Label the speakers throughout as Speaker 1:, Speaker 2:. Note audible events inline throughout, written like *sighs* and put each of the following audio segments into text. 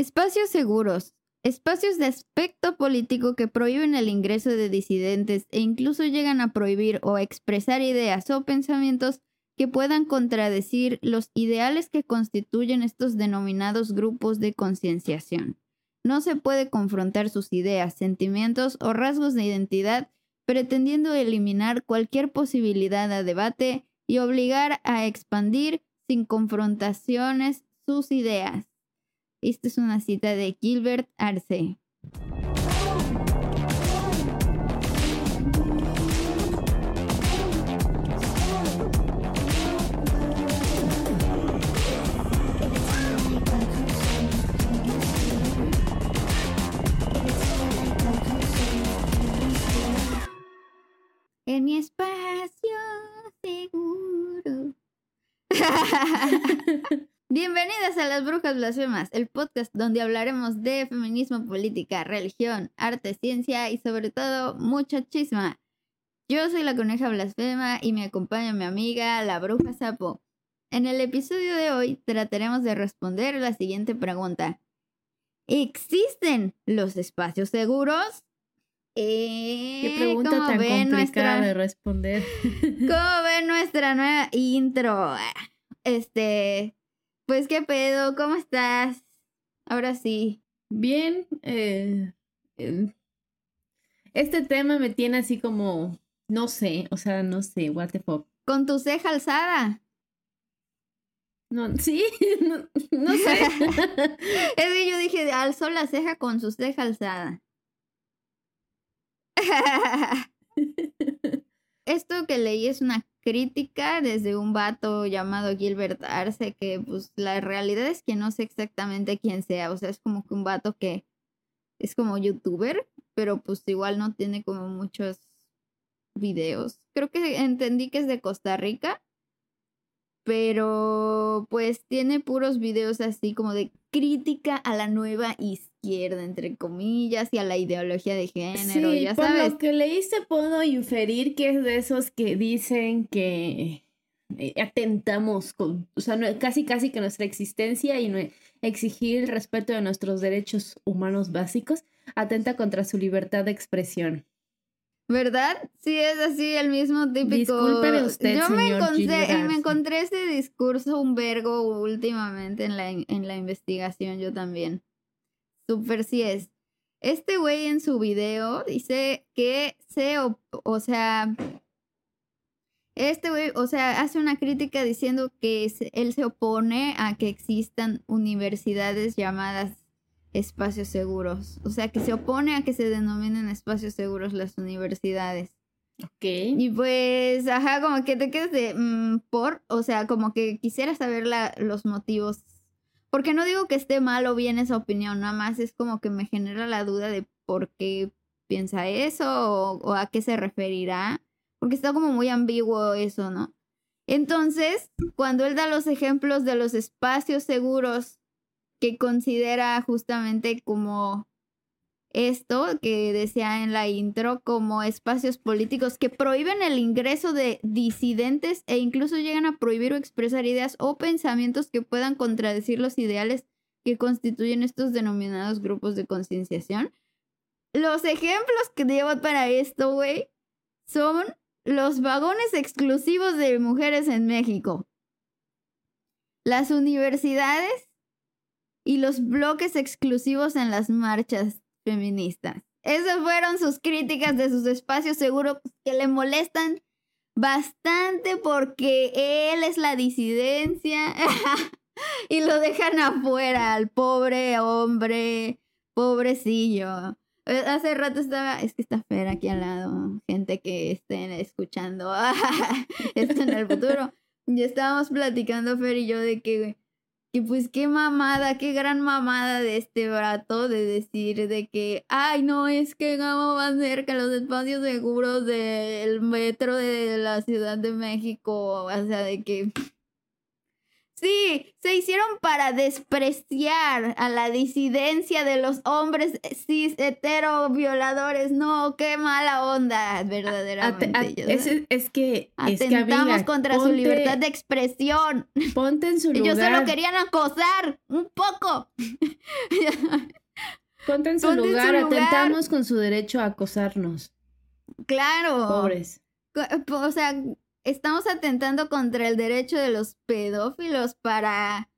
Speaker 1: Espacios seguros. Espacios de aspecto político que prohíben el ingreso de disidentes e incluso llegan a prohibir o expresar ideas o pensamientos que puedan contradecir los ideales que constituyen estos denominados grupos de concienciación. No se puede confrontar sus ideas, sentimientos o rasgos de identidad pretendiendo eliminar cualquier posibilidad de debate y obligar a expandir sin confrontaciones sus ideas. Esta es una cita de Gilbert Arce. En mi espacio seguro. *laughs* *laughs* Bienvenidas a Las Brujas Blasfemas, el podcast donde hablaremos de feminismo, política, religión, arte, ciencia y sobre todo mucha chisma. Yo soy la coneja blasfema y me acompaña mi amiga la bruja sapo. En el episodio de hoy trataremos de responder la siguiente pregunta. ¿Existen los espacios seguros?
Speaker 2: Qué eh, pregunta tan complicada de responder. *laughs*
Speaker 1: ¿Cómo ven nuestra nueva intro? Este, pues qué pedo, ¿cómo estás? Ahora sí.
Speaker 2: Bien, eh, este tema me tiene así como, no sé, o sea, no sé, what the fuck.
Speaker 1: Con tu ceja alzada.
Speaker 2: No, sí, *laughs* no, sé. *laughs*
Speaker 1: es que yo dije, alzó la ceja con su ceja alzada. *laughs* Esto que leí es una crítica desde un vato llamado Gilbert Arce, que pues la realidad es que no sé exactamente quién sea, o sea, es como que un vato que es como youtuber, pero pues igual no tiene como muchos videos. Creo que entendí que es de Costa Rica, pero pues tiene puros videos así como de crítica a la nueva izquierda, entre comillas, y a la ideología de género, ya sabes. Por
Speaker 2: lo que leíste puedo inferir que es de esos que dicen que eh, atentamos con, o sea, casi casi que nuestra existencia y exigir el respeto de nuestros derechos humanos básicos atenta contra su libertad de expresión.
Speaker 1: ¿Verdad? Sí, es así el mismo típico.
Speaker 2: Discúlpeme usted, Yo
Speaker 1: me encontré, me encontré ese discurso un vergo últimamente en la, en la investigación, yo también. Súper sí es. Este güey en su video dice que se, o sea, este güey, o sea, hace una crítica diciendo que él se opone a que existan universidades llamadas espacios seguros. O sea, que se opone a que se denominen espacios seguros las universidades.
Speaker 2: Ok.
Speaker 1: Y pues, ajá, como que te quedas de mm, por, o sea, como que quisiera saber la, los motivos. Porque no digo que esté mal o bien esa opinión, nada más es como que me genera la duda de por qué piensa eso o, o a qué se referirá. Porque está como muy ambiguo eso, ¿no? Entonces, cuando él da los ejemplos de los espacios seguros que considera justamente como esto que decía en la intro como espacios políticos que prohíben el ingreso de disidentes e incluso llegan a prohibir o expresar ideas o pensamientos que puedan contradecir los ideales que constituyen estos denominados grupos de concienciación. Los ejemplos que llevo para esto, güey, son los vagones exclusivos de mujeres en México, las universidades y los bloques exclusivos en las marchas feministas. Esas fueron sus críticas de sus espacios seguros que le molestan bastante porque él es la disidencia *laughs* y lo dejan afuera al pobre hombre, pobrecillo. Hace rato estaba, es que está Fer aquí al lado, gente que estén escuchando *laughs* esto en el futuro. Ya estábamos platicando Fer y yo de que y pues qué mamada, qué gran mamada de este brato de decir de que, ay, no, es que vamos más cerca los espacios seguros del metro de la Ciudad de México. O sea, de que Sí, se hicieron para despreciar a la disidencia de los hombres cis hetero violadores. No, qué mala onda, verdaderamente.
Speaker 2: es, que
Speaker 1: atentamos contra su libertad de expresión.
Speaker 2: Ponte en su *laughs* lugar.
Speaker 1: Ellos solo querían acosar un poco. *laughs*
Speaker 2: Ponte en su,
Speaker 1: Ponte en su
Speaker 2: lugar,
Speaker 1: lugar.
Speaker 2: atentamos con su derecho a acosarnos.
Speaker 1: Claro.
Speaker 2: Pobres.
Speaker 1: O sea, estamos atentando contra el derecho de los pedófilos para,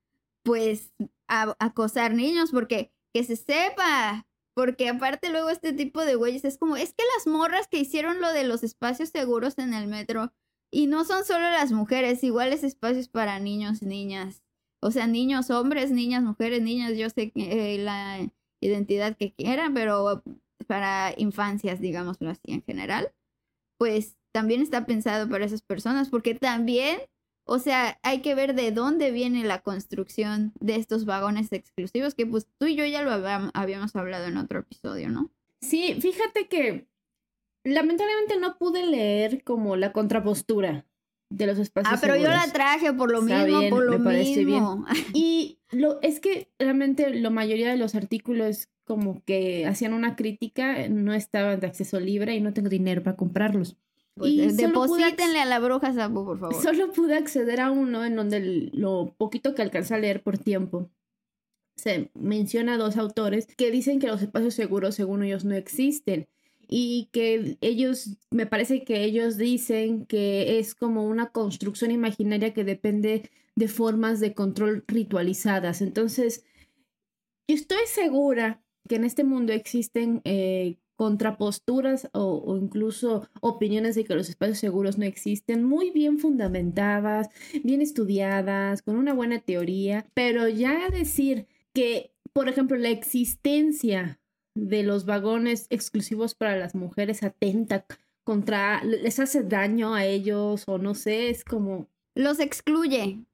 Speaker 1: pues, acosar niños, porque que se sepa. Porque aparte luego este tipo de güeyes es como, es que las morras que hicieron lo de los espacios seguros en el metro, y no son solo las mujeres, iguales espacios para niños, niñas. O sea, niños, hombres, niñas, mujeres, niñas, yo sé que, eh, la identidad que quieran, pero para infancias, digámoslo así en general, pues también está pensado para esas personas, porque también, o sea, hay que ver de dónde viene la construcción de estos vagones exclusivos, que pues tú y yo ya lo habíam- habíamos hablado en otro episodio, ¿no?
Speaker 2: Sí, fíjate que lamentablemente no pude leer como la contrapostura de los espacios
Speaker 1: Ah, pero yo la traje por lo
Speaker 2: Está
Speaker 1: mismo,
Speaker 2: bien,
Speaker 1: por lo
Speaker 2: me parece bien.
Speaker 1: mismo. *laughs*
Speaker 2: Y lo, es que realmente la mayoría de los artículos como que hacían una crítica, no estaban de acceso libre y no tengo dinero para comprarlos.
Speaker 1: Pues,
Speaker 2: y
Speaker 1: eh, deposítenle a la bruja sapo, por favor.
Speaker 2: Solo pude acceder a uno en donde lo poquito que alcancé a leer por tiempo se menciona a dos autores que dicen que los espacios seguros según ellos no existen y que ellos, me parece que ellos dicen que es como una construcción imaginaria que depende de formas de control ritualizadas. Entonces, yo estoy segura que en este mundo existen eh, contraposturas o, o incluso opiniones de que los espacios seguros no existen, muy bien fundamentadas, bien estudiadas, con una buena teoría, pero ya decir que, por ejemplo, la existencia de los vagones exclusivos para las mujeres atenta contra, les hace daño a ellos o no sé, es como,
Speaker 1: Los excluye.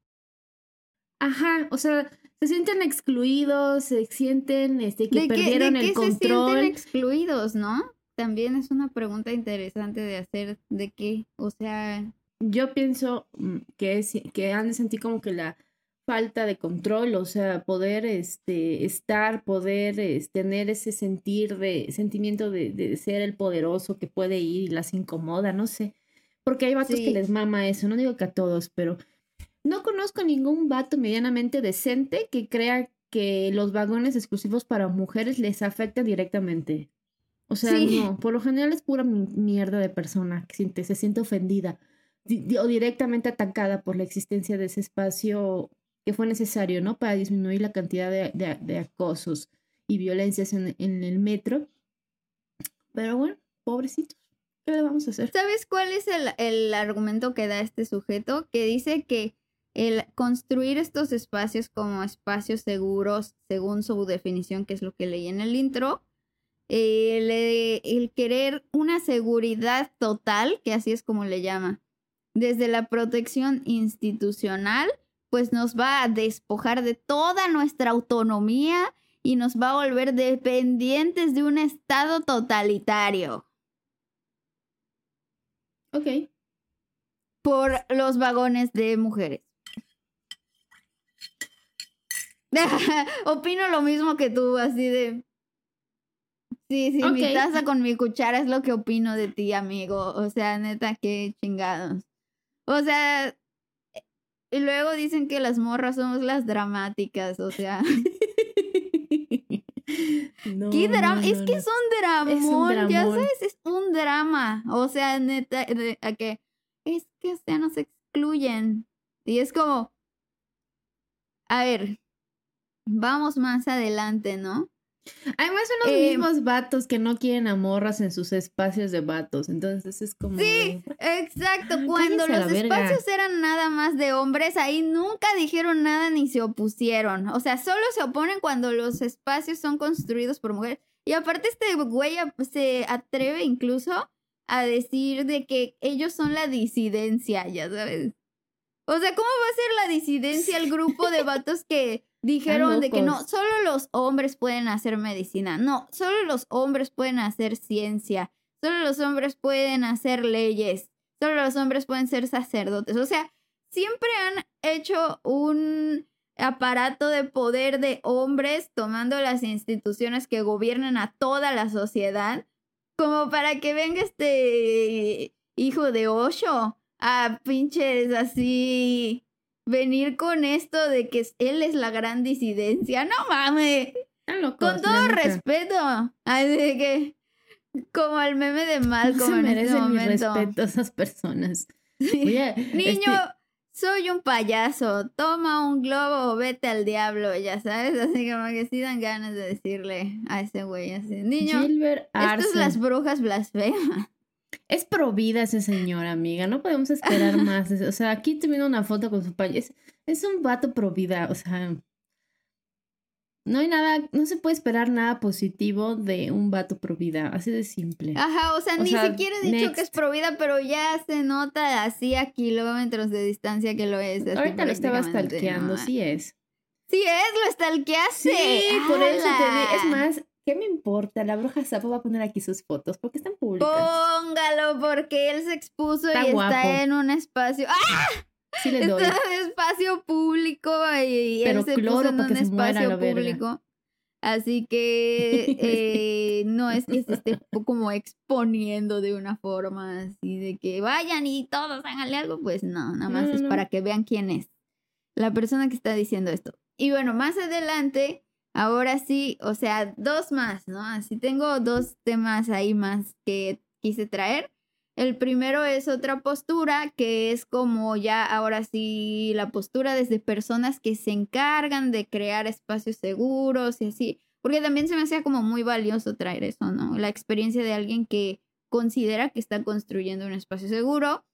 Speaker 2: ajá, o sea, se sienten excluidos, se sienten este, que
Speaker 1: ¿De qué,
Speaker 2: perdieron
Speaker 1: de
Speaker 2: el
Speaker 1: qué se
Speaker 2: control.
Speaker 1: sienten excluidos, no? También es una pregunta interesante de hacer. ¿De qué? O sea,
Speaker 2: Yo pienso mm, que, es, que han de sentir como que la falta de control, o sea, poder este, estar, poder es, tener ese sentir de, sentimiento de, de ser el poderoso que puede ir y las incomoda, no sé. Porque hay vatos que les mama eso, no digo que a todos, pero no conozco ningún vato medianamente decente que crea que los vagones exclusivos para mujeres les afectan directamente. O sea,
Speaker 1: Sí.
Speaker 2: no, por lo general es pura mi- mierda de persona que siente, se siente ofendida di- di- o directamente atacada por la existencia de ese espacio que fue necesario, ¿no? Para disminuir la cantidad de, de- de acosos y violencias en, en el metro. Pero bueno, pobrecitos, ¿qué le vamos a hacer?
Speaker 1: ¿sabes cuál es el, el argumento que da este sujeto? Que dice que el construir estos espacios como espacios seguros, según su definición, que es lo que leí en el intro, el, eh, el querer una seguridad total, que así es como le llama, desde la protección institucional, pues nos va a despojar de toda nuestra autonomía y nos va a volver dependientes de un estado totalitario
Speaker 2: Ok.
Speaker 1: por los vagones de mujeres. *laughs* Opino lo mismo que tú, así de... Sí, sí, mi
Speaker 2: Ok.
Speaker 1: taza con mi cuchara es lo que opino de ti, amigo. O sea, neta, qué chingados. O sea, y luego dicen que las morras somos las dramáticas, o sea, *laughs*
Speaker 2: No,
Speaker 1: qué drama,
Speaker 2: no,
Speaker 1: es que es un dramón, ya sabes, es un drama, o sea, neta, de- a que es que, o sea, nos excluyen, y es como, a ver, vamos más adelante, ¿no?
Speaker 2: Además son los
Speaker 1: Eh,
Speaker 2: mismos vatos que no quieren a morras en sus espacios de vatos, entonces es como...
Speaker 1: Sí, exacto.
Speaker 2: Ah,
Speaker 1: Cuando los espacios eran nada más de hombres, ahí nunca dijeron nada ni se opusieron. O sea, solo se oponen cuando los espacios son construidos por mujeres. Y aparte este güey se atreve incluso a decir de que ellos son la disidencia, ya sabes. O sea, ¿cómo va a ser la disidencia el grupo de *laughs* vatos que dijeron de que no, solo los hombres pueden hacer medicina? No, solo los hombres pueden hacer ciencia. Solo los hombres pueden hacer leyes. Solo los hombres pueden ser sacerdotes. O sea, siempre han hecho un aparato de poder de hombres tomando las instituciones que gobiernan a toda la sociedad como para que venga este hijo de Osho a pinches así venir con esto de que él es la gran disidencia. No mames.
Speaker 2: Locos.
Speaker 1: Con todo respeto. Así de que, como el meme de Malcolm
Speaker 2: no se
Speaker 1: en este
Speaker 2: merecen mi
Speaker 1: momento.
Speaker 2: respeto esas personas. *laughs* Oye,
Speaker 1: Niño,
Speaker 2: este-
Speaker 1: soy un payaso. Toma un globo o vete al diablo, ya sabes. Así como que sí dan ganas de decirle a ese güey así. Niño, estas las brujas blasfemas.
Speaker 2: Es pro vida ese señor, amiga. No podemos esperar *laughs* más. O sea, aquí te viene una foto con su payaso. Es, es un vato pro vida. O sea, no hay nada, no se puede esperar nada positivo de un vato pro vida. Así de simple.
Speaker 1: Ajá, o sea,
Speaker 2: O
Speaker 1: ni
Speaker 2: sea,
Speaker 1: siquiera he dicho que es
Speaker 2: next.
Speaker 1: pro vida, pero ya se nota así a kilómetros de distancia que lo es.
Speaker 2: Ahorita lo estaba stalkeando,
Speaker 1: ¿no?
Speaker 2: sí es.
Speaker 1: Sí es, lo stalkeaste.
Speaker 2: Sí, por eso te. Es más, ¿qué me importa? La bruja sapo va a poner aquí sus fotos porque están públicas.
Speaker 1: Póngalo porque él se expuso
Speaker 2: Está
Speaker 1: y
Speaker 2: guapo.
Speaker 1: está en un espacio. ¡Ah!
Speaker 2: Sí le doy.
Speaker 1: Está en un espacio público y
Speaker 2: Pero
Speaker 1: él se puso en un espacio público. Así *laughs* que eh, no es que se esté *laughs* como exponiendo de una forma así de que vayan y todos háganle algo, pues no, nada más
Speaker 2: No, no,
Speaker 1: es
Speaker 2: no.
Speaker 1: para que vean quién es la persona que está diciendo esto. Y bueno, más adelante, ahora sí, o sea, dos más, ¿no? Así tengo dos temas ahí más que quise traer. El primero es otra postura que es como ya ahora sí la postura desde personas que se encargan de crear espacios seguros y así, porque también se me hacía como muy valioso traer eso, ¿no? La experiencia de alguien que considera que está construyendo un espacio seguro.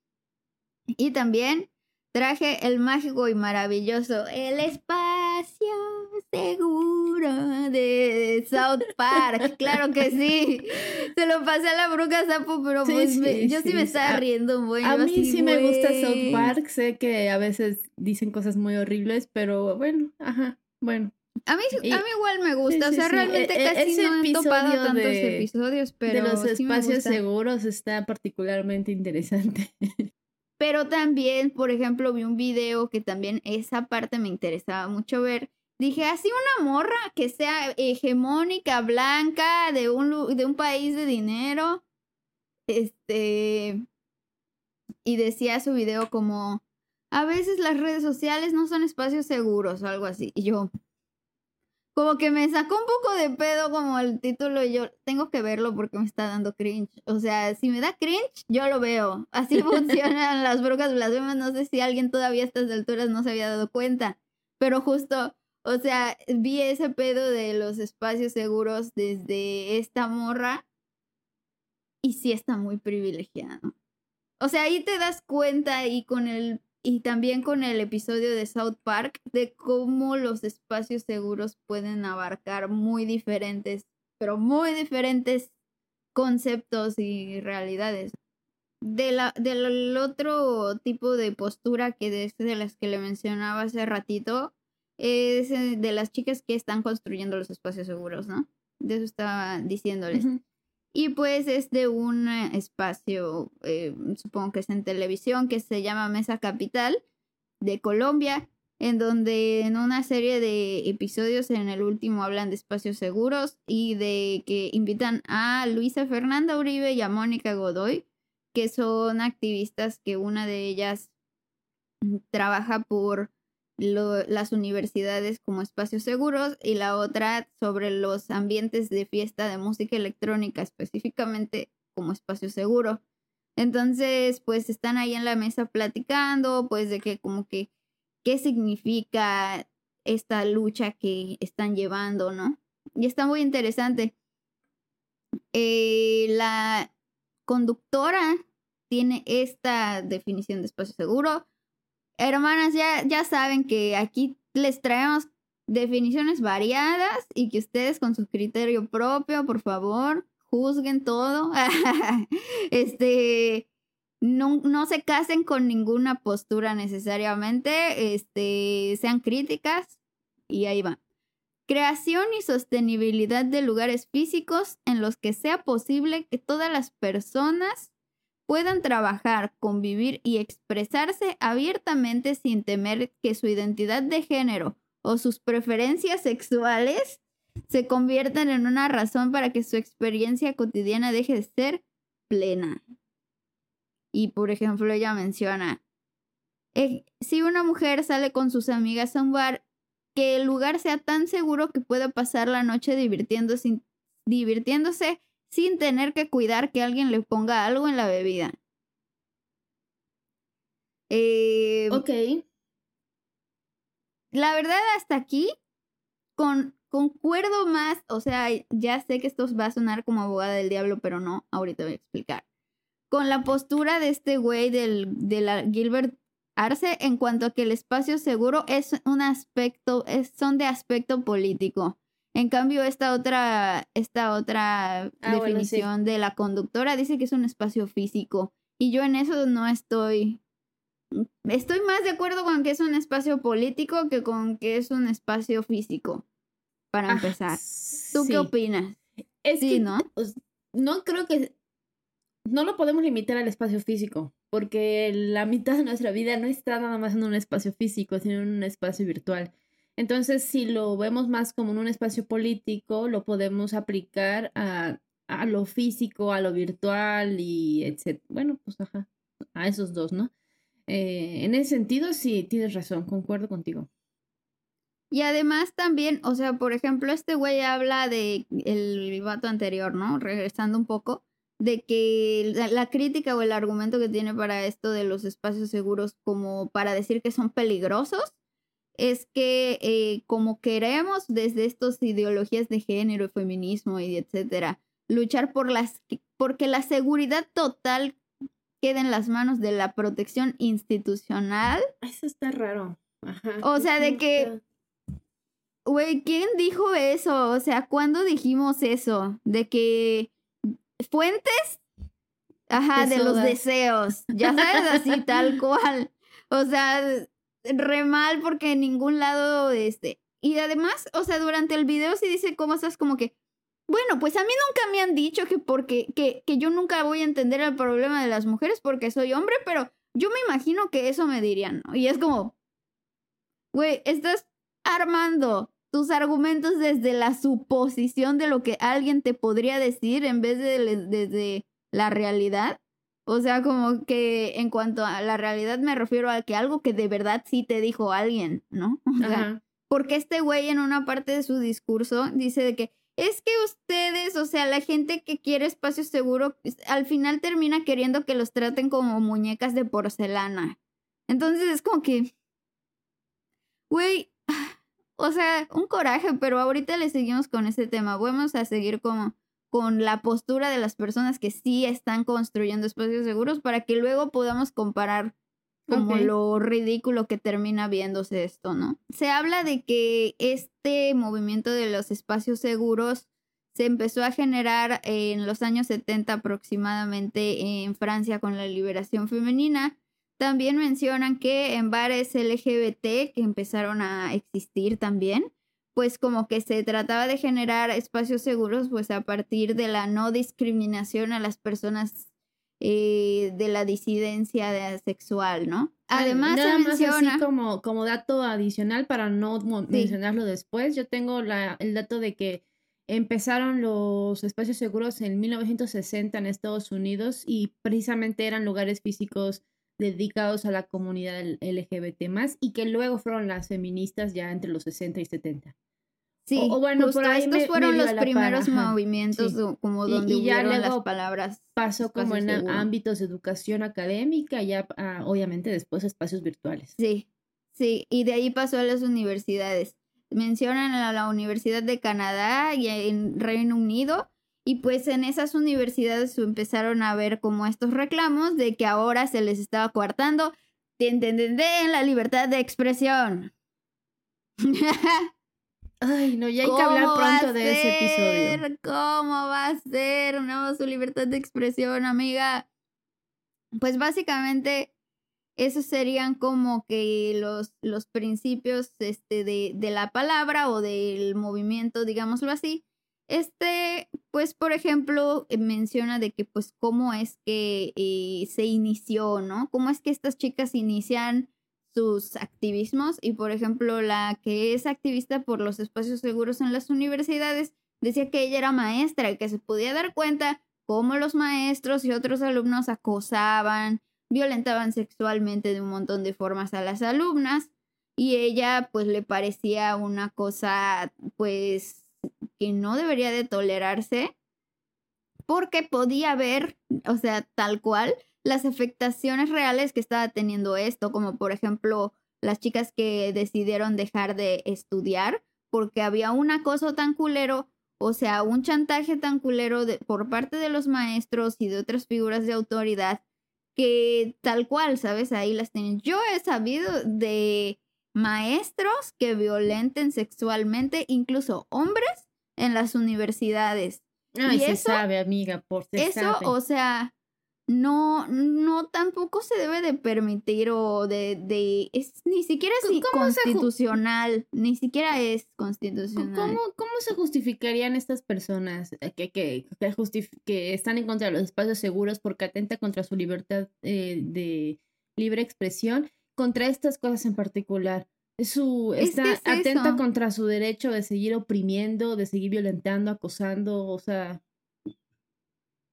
Speaker 1: Y también traje el mágico y maravilloso El espacio seguro de South Park. *laughs* Claro que sí. Se lo pasé a la bruja sapo, pero
Speaker 2: Sí,
Speaker 1: pues
Speaker 2: sí,
Speaker 1: me- yo sí,
Speaker 2: sí,
Speaker 1: me estaba riendo buen.
Speaker 2: A mí
Speaker 1: así,
Speaker 2: sí me gusta. South Park. Sé que a veces dicen cosas muy horribles, pero bueno, ajá, bueno.
Speaker 1: A mí,
Speaker 2: Y-
Speaker 1: a mí igual me gusta. o sea, realmente
Speaker 2: E- e-
Speaker 1: casi no he topado
Speaker 2: episodio
Speaker 1: tantos
Speaker 2: de-
Speaker 1: episodios, pero
Speaker 2: de los espacios seguros está particularmente interesante. *laughs*
Speaker 1: Pero también, por ejemplo, vi un video que también esa parte me interesaba mucho ver. Dije, así una morra que sea hegemónica, blanca, de un, de un país de dinero. Este. Y decía su video como, a veces las redes sociales no son espacios seguros o algo así. Y yo, como que me sacó un poco de pedo como el título y yo tengo que verlo porque me está dando cringe. O sea, si me da cringe, yo lo veo. Así *laughs* funcionan las brujas blasfemas. No sé si alguien todavía a estas alturas no se había dado cuenta. Pero justo, o sea, vi ese pedo de los espacios seguros desde esta morra y sí está muy privilegiado. O sea, ahí te das cuenta y con el y también con el episodio de South Park de cómo los espacios seguros pueden abarcar muy diferentes, pero muy diferentes conceptos y realidades. De la, del otro tipo de postura que de, de las que le mencionaba hace ratito es eh, de las chicas que están construyendo los espacios seguros, ¿no? De eso estaba diciéndoles. Y pues es de un eh, espacio, eh, supongo que es en televisión, que se llama Mesa Capital de Colombia, en donde en una serie de episodios en el último hablan de espacios seguros y de que invitan a Luisa Fernanda Uribe y a Mónica Godoy, que son activistas que una de ellas trabaja por las universidades como espacios seguros y la otra sobre los ambientes de fiesta de música electrónica específicamente como espacio seguro. Entonces, pues están ahí en la mesa platicando, pues de que como que qué significa esta lucha que están llevando, ¿no? Y está muy interesante. Eh, la conductora tiene esta definición de espacio seguro. Hermanas, ya, ya saben que aquí les traemos definiciones variadas y que ustedes con su criterio propio, por favor, juzguen todo. *laughs* este, no, no se casen con ninguna postura necesariamente, este, sean críticas y ahí va. Creación y sostenibilidad de lugares físicos en los que sea posible que todas las personas puedan trabajar, convivir y expresarse abiertamente sin temer que su identidad de género o sus preferencias sexuales se conviertan en una razón para que su experiencia cotidiana deje de ser plena. Y por ejemplo, ella menciona, eh, si una mujer sale con sus amigas a un bar que el lugar sea tan seguro que pueda pasar la noche divirtiéndose, divirtiéndose sin tener que cuidar que alguien le ponga algo en la bebida. Eh,
Speaker 2: Ok.
Speaker 1: la verdad, hasta aquí, con, concuerdo más, o sea, ya sé que esto va a sonar como abogada del diablo, pero no, ahorita voy a explicar. Con la postura de este güey del, de la Gilbert Arce en cuanto a que el espacio seguro es un aspecto, es, son de aspecto político. En cambio, esta otra, esta otra
Speaker 2: Ah, bueno, sí.
Speaker 1: definición de la conductora dice que es un espacio físico. Y yo en eso no estoy. Estoy más de acuerdo con que es un espacio político que con que es un espacio físico. Para
Speaker 2: Ah,
Speaker 1: empezar. ¿Tú
Speaker 2: sí.
Speaker 1: qué opinas?
Speaker 2: Es
Speaker 1: Sí,
Speaker 2: que
Speaker 1: ¿no?
Speaker 2: no creo que no lo podemos limitar al espacio físico, porque la mitad de nuestra vida no está nada más en un espacio físico, sino en un espacio virtual. Entonces, si lo vemos más como en un espacio político, lo podemos aplicar a, a lo físico, a lo virtual y etc. Bueno, pues ajá, a esos dos, ¿no? Eh, en ese sentido, sí, tienes razón, concuerdo contigo.
Speaker 1: Y además también, o sea, por ejemplo, este güey habla de el vato anterior, ¿no? Regresando un poco, de que la crítica o el argumento que tiene para esto de los espacios seguros como para decir que son peligrosos, es que eh, como queremos desde estas ideologías de género, feminismo y etcétera, luchar por las, porque la seguridad total quede en las manos de la protección institucional,
Speaker 2: Eso está raro. Ajá.
Speaker 1: O sea, de que- Güey, ¿quién dijo eso? O sea, ¿cuándo dijimos eso? De que fuentes, ajá,
Speaker 2: De
Speaker 1: de los deseos, ya sabes, así tal *laughs* cual. O sea, re mal porque en ningún lado, este. Y además, o sea, durante el video sí dice cosas como que, bueno, pues a mí nunca me han dicho que porque, que, que yo nunca voy a entender el problema de las mujeres porque soy hombre, pero yo me imagino que eso me dirían, ¿no? Y es como, güey, estás armando tus argumentos desde la suposición de lo que alguien te podría decir en vez de desde la realidad. O sea, como que en cuanto a la realidad me refiero a que algo que de verdad sí te dijo alguien, ¿no? *laughs* O sea,
Speaker 2: Ajá.
Speaker 1: porque este güey en una parte de su discurso dice de que es que ustedes, o sea, la gente que quiere espacio seguro, al final termina queriendo que los traten como muñecas de porcelana. Entonces es como que, güey, *sighs* o sea, un coraje, pero ahorita le seguimos con ese tema. Vamos a seguir como con la postura de las personas que sí están construyendo espacios seguros para que luego podamos comparar como lo ridículo que termina viéndose esto, ¿no? Se habla de que este movimiento de los espacios seguros se empezó a generar en los años 70 aproximadamente en Francia con la liberación femenina. También mencionan que en bares LGBT que empezaron a existir también, pues como que se trataba de generar espacios seguros pues a partir de la no discriminación a las personas eh, de la disidencia de- sexual, ¿no? Además
Speaker 2: Nada
Speaker 1: se
Speaker 2: más así como, como dato adicional para no
Speaker 1: Sí.
Speaker 2: mencionarlo después, yo tengo la, el dato de que empezaron los espacios seguros en 1960 en Estados Unidos y precisamente eran lugares físicos dedicados a la comunidad LGBT más y que luego fueron las feministas ya entre los 60 y 70.
Speaker 1: Sí,
Speaker 2: o- o bueno,
Speaker 1: justo
Speaker 2: por ahí
Speaker 1: estos
Speaker 2: me-
Speaker 1: fueron los
Speaker 2: par,
Speaker 1: primeros movimientos
Speaker 2: sí.
Speaker 1: do- como donde
Speaker 2: y ya
Speaker 1: hubieron las palabras
Speaker 2: Pasó como en
Speaker 1: seguro.
Speaker 2: ámbitos de educación académica, ya ah, obviamente después espacios virtuales.
Speaker 1: Sí, sí, y de ahí pasó a las universidades. Mencionan a la Universidad de Canadá y en Reino Unido, y pues en esas universidades empezaron a ver como estos reclamos de que ahora se les estaba coartando ten, ten, ten, ten, la libertad de expresión. *laughs*
Speaker 2: Ay, no, ya hay que
Speaker 1: ¿Cómo
Speaker 2: hablar pronto de ese episodio.
Speaker 1: ¿Cómo va a ser? No, su libertad de expresión, amiga. Pues básicamente esos serían como que los, los principios este, de, de la palabra o del movimiento, digámoslo así. Este, pues, por ejemplo, eh, menciona de que, pues, cómo es que eh, se inició, ¿no? Cómo es que estas chicas inician sus activismos y, por ejemplo, la que es activista por los espacios seguros en las universidades decía que ella era maestra y que se podía dar cuenta cómo los maestros y otros alumnos acosaban, violentaban sexualmente de un montón de formas a las alumnas y ella pues le parecía una cosa pues que no debería de tolerarse porque podía ver, o sea, tal cual, las afectaciones reales que estaba teniendo esto, como por ejemplo las chicas que decidieron dejar de estudiar porque había un acoso tan culero, o sea, un chantaje tan culero de, por parte de los maestros y de otras figuras de autoridad que tal cual, ¿sabes? Ahí las tienen. Yo he sabido de maestros que violenten sexualmente incluso hombres en las universidades.
Speaker 2: Ay, se sabe, amiga, por se
Speaker 1: Eso, o sea, no, no tampoco se debe de permitir o de, de es, ni siquiera es constitucional, ni siquiera es constitucional.
Speaker 2: ¿Cómo, ¿Cómo se justificarían estas personas que, que, que, están en contra de los espacios seguros porque atenta contra su libertad eh, de libre expresión, contra estas cosas en particular? Su, está atenta contra su derecho de seguir oprimiendo, de seguir violentando, acosando, o sea,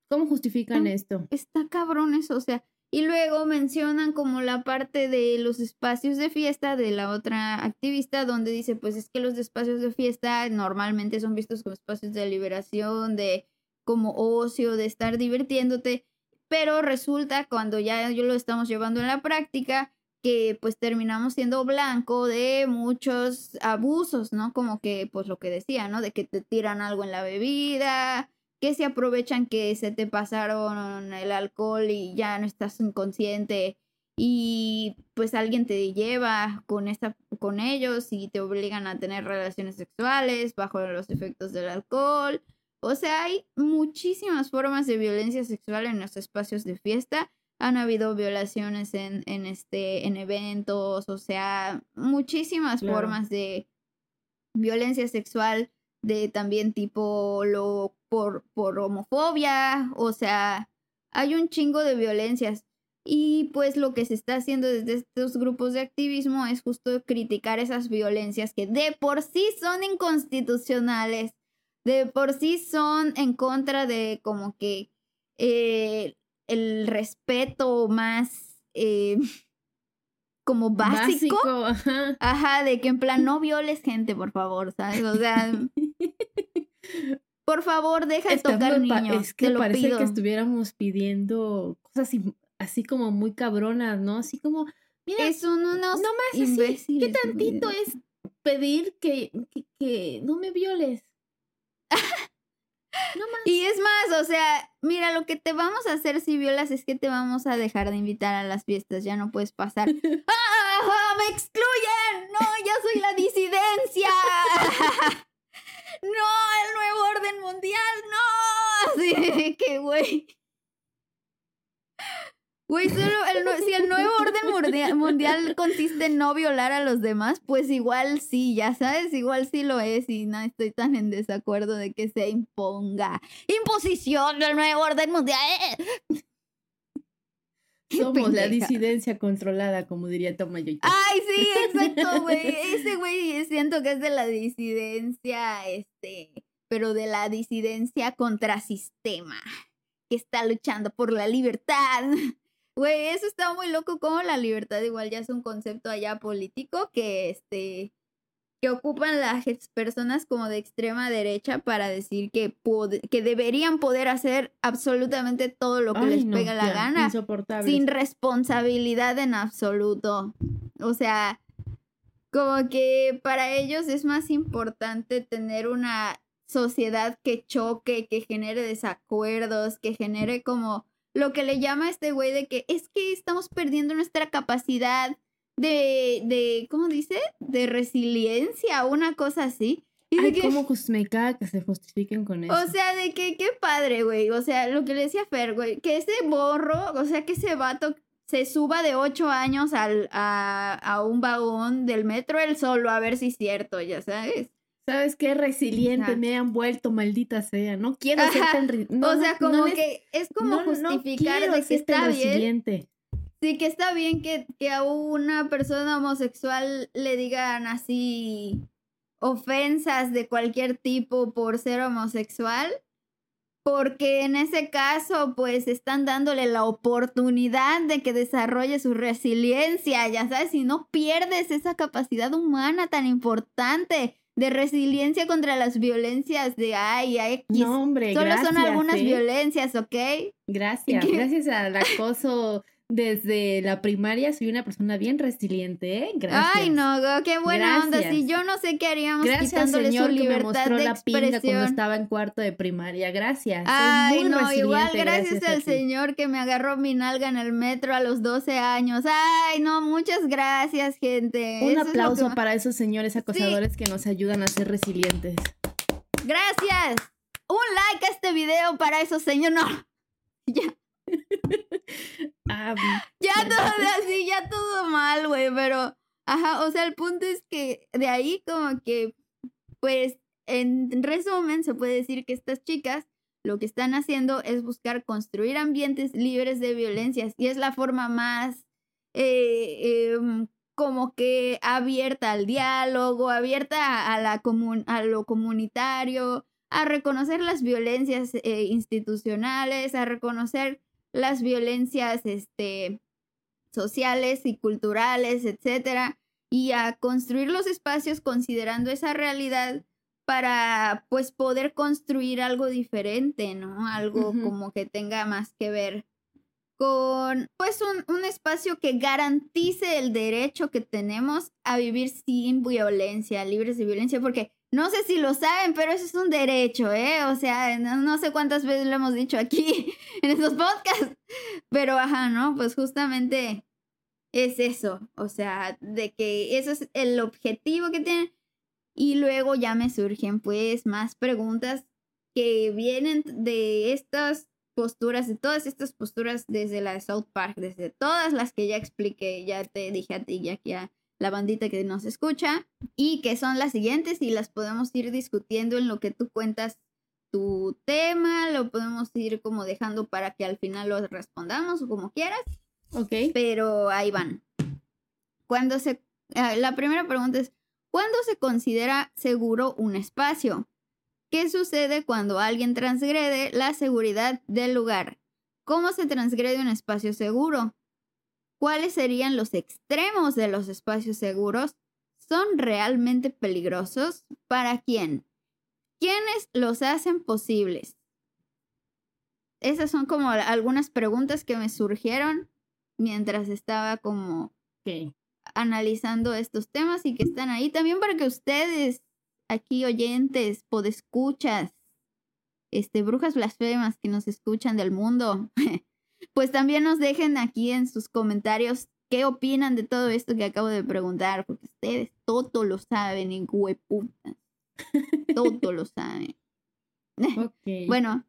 Speaker 2: ¿cómo justifican esto?
Speaker 1: Está cabrón eso, o sea, y luego mencionan como la parte de los espacios de fiesta de la otra activista, donde dice, pues es que los espacios de fiesta normalmente son vistos como espacios de liberación, de como ocio, de estar divirtiéndote, pero resulta cuando ya yo lo estamos llevando en la práctica, que pues terminamos siendo blanco de muchos abusos, ¿no? Como que pues lo que decía, ¿no? De que te tiran algo en la bebida, que se aprovechan que se te pasaron el alcohol y ya no estás inconsciente y pues alguien te lleva con esta con ellos y te obligan a tener relaciones sexuales bajo los efectos del alcohol. O sea, hay muchísimas formas de violencia sexual en los espacios de fiesta han habido violaciones en, en, este, en eventos, o sea, muchísimas formas de violencia sexual, de también tipo lo por, por homofobia, o sea, hay un chingo de violencias. Y pues lo que se está haciendo desde estos grupos de activismo es justo criticar esas violencias que de por sí son inconstitucionales, de por sí son en contra de como que eh, el respeto más eh, *laughs* como básico. ajá. de que en plan no *laughs* violes gente, por favor, ¿sabes? O sea, por favor, deja de tocar niños.
Speaker 2: Es que parece que estuviéramos pidiendo cosas así, como muy cabronas, ¿no? Así como, mira,
Speaker 1: es unos no
Speaker 2: más así, ¿qué tantito es pedir que, que no me violes? *laughs*
Speaker 1: Y es más, o sea, mira, lo que te vamos a hacer si violas es que te vamos a dejar de invitar a las fiestas, ya no puedes pasar. *laughs* *laughs* ¡Ah! ¡Me excluyen! ¡No, yo soy la disidencia! *laughs* ¡No, el nuevo orden mundial! ¡No! Así que, güey. Güey, solo el, si el nuevo orden mundial consiste en no violar a los demás, pues igual sí, ya sabes, igual sí lo es y no estoy tan en desacuerdo de que se imponga imposición del nuevo orden mundial.
Speaker 2: Somos la disidencia controlada, como diría Tomayo.
Speaker 1: Ay, sí, exacto, *laughs* güey. Ese güey siento que es de la disidencia, este, pero de la disidencia contra sistema, que está luchando por la libertad. Güey, eso está muy loco como la libertad igual ya es un concepto allá político que este que ocupan las personas como de extrema derecha para decir que, que deberían poder hacer absolutamente todo lo que les pega la gana sin responsabilidad en absoluto. O sea, como que para ellos es más importante tener una sociedad que choque, que genere desacuerdos, que genere como lo que le llama a este güey de que es que estamos perdiendo nuestra capacidad de, de ¿cómo dice? De resiliencia, una cosa así.
Speaker 2: Y Ay, que, cómo me caga que se justifiquen con eso.
Speaker 1: O sea, de que qué padre, güey. O sea, lo que le decía Fer, güey, que ese borro, o sea, que ese vato se suba de ocho años al, a, a un vagón del metro él solo, a ver si es cierto, ya sabes.
Speaker 2: ¿Sabes qué? Resiliente me han vuelto, maldita sea. No quiero ser tan...
Speaker 1: o sea, como que es como justificar de que está bien. Sí, que está bien que, que a una persona homosexual le digan así ofensas de cualquier tipo por ser homosexual. porque en ese caso pues están dándole la oportunidad de que desarrolle su resiliencia, ya sabes, si no pierdes esa capacidad humana tan importante de resiliencia contra las violencias de ay, ay,
Speaker 2: no, hombre,
Speaker 1: solo
Speaker 2: gracias,
Speaker 1: son algunas
Speaker 2: ¿eh?
Speaker 1: violencias, ¿ok?
Speaker 2: Gracias, *laughs* gracias al acoso desde la primaria soy una persona bien resiliente, ¿eh? Gracias.
Speaker 1: Ay, no, qué buena onda.
Speaker 2: Gracias.
Speaker 1: Si yo no sé qué haríamos
Speaker 2: Gracias,
Speaker 1: quitándole
Speaker 2: señor,
Speaker 1: su
Speaker 2: que me
Speaker 1: libertad
Speaker 2: mostró
Speaker 1: de
Speaker 2: la pinga cuando
Speaker 1: expresión.
Speaker 2: estaba en cuarto de primaria. Gracias. Soy
Speaker 1: Ay,
Speaker 2: muy
Speaker 1: no, igual gracias, al señor que me agarró mi nalga en el metro a los 12 años. Ay, no, muchas gracias, gente.
Speaker 2: Un
Speaker 1: Eso es lo
Speaker 2: aplauso
Speaker 1: que-
Speaker 2: para esos señores acosadores que nos ayudan a ser resilientes.
Speaker 1: Gracias. Un like a este video para esos señores. No, *laughs* ya, *laughs*
Speaker 2: Ah,
Speaker 1: ya
Speaker 2: Bueno.
Speaker 1: todo *laughs* así, ya todo mal, güey, pero, ajá, o sea, el punto es que de ahí como que, pues, en resumen, se puede decir que estas chicas lo que están haciendo es buscar construir ambientes libres de violencias y es la forma más eh, em, como que abierta al diálogo, abierta a, a la comun- a lo comunitario, a reconocer las violencias eh, institucionales, a reconocer las violencias este, sociales y culturales, etcétera, y a construir los espacios considerando esa realidad para pues poder construir algo diferente, ¿no? Algo como que tenga más que ver con pues un, un espacio que garantice el derecho que tenemos a vivir sin violencia, libres de violencia, porque no sé si lo saben, pero eso es un derecho, ¿eh? O sea, no, no sé cuántas veces lo hemos dicho aquí *laughs* en estos podcasts, pero ajá, ¿no? Pues justamente es eso, o sea, de que eso es el objetivo que tienen. Y luego ya me surgen pues más preguntas que vienen de estas posturas, de todas estas posturas desde la de South Park, desde todas las que ya expliqué, ya te dije a ti y aquí a la bandita que nos escucha, y que son las siguientes y las podemos ir discutiendo en lo que tú cuentas tu tema, lo podemos ir como dejando para que al final lo respondamos o como quieras
Speaker 2: ok.
Speaker 1: pero ahí van. Cuando se, ah, la primera pregunta es, ¿cuándo se considera seguro un espacio? ¿Qué sucede cuando alguien transgrede la seguridad del lugar? ¿Cómo se transgrede un espacio seguro? ¿Cuáles serían los extremos de los espacios seguros? ¿Son realmente peligrosos? ¿Para quién? ¿Quiénes los hacen posibles? Esas son como algunas preguntas que me surgieron mientras estaba como analizando estos temas y que están ahí también para que ustedes, aquí oyentes, podescuchas, este, brujas blasfemas que nos escuchan del mundo, *laughs* pues también nos dejen aquí en sus comentarios qué opinan de todo esto que acabo de preguntar, porque ustedes todo lo saben, en hueputas. Todo lo saben. *laughs* Bueno,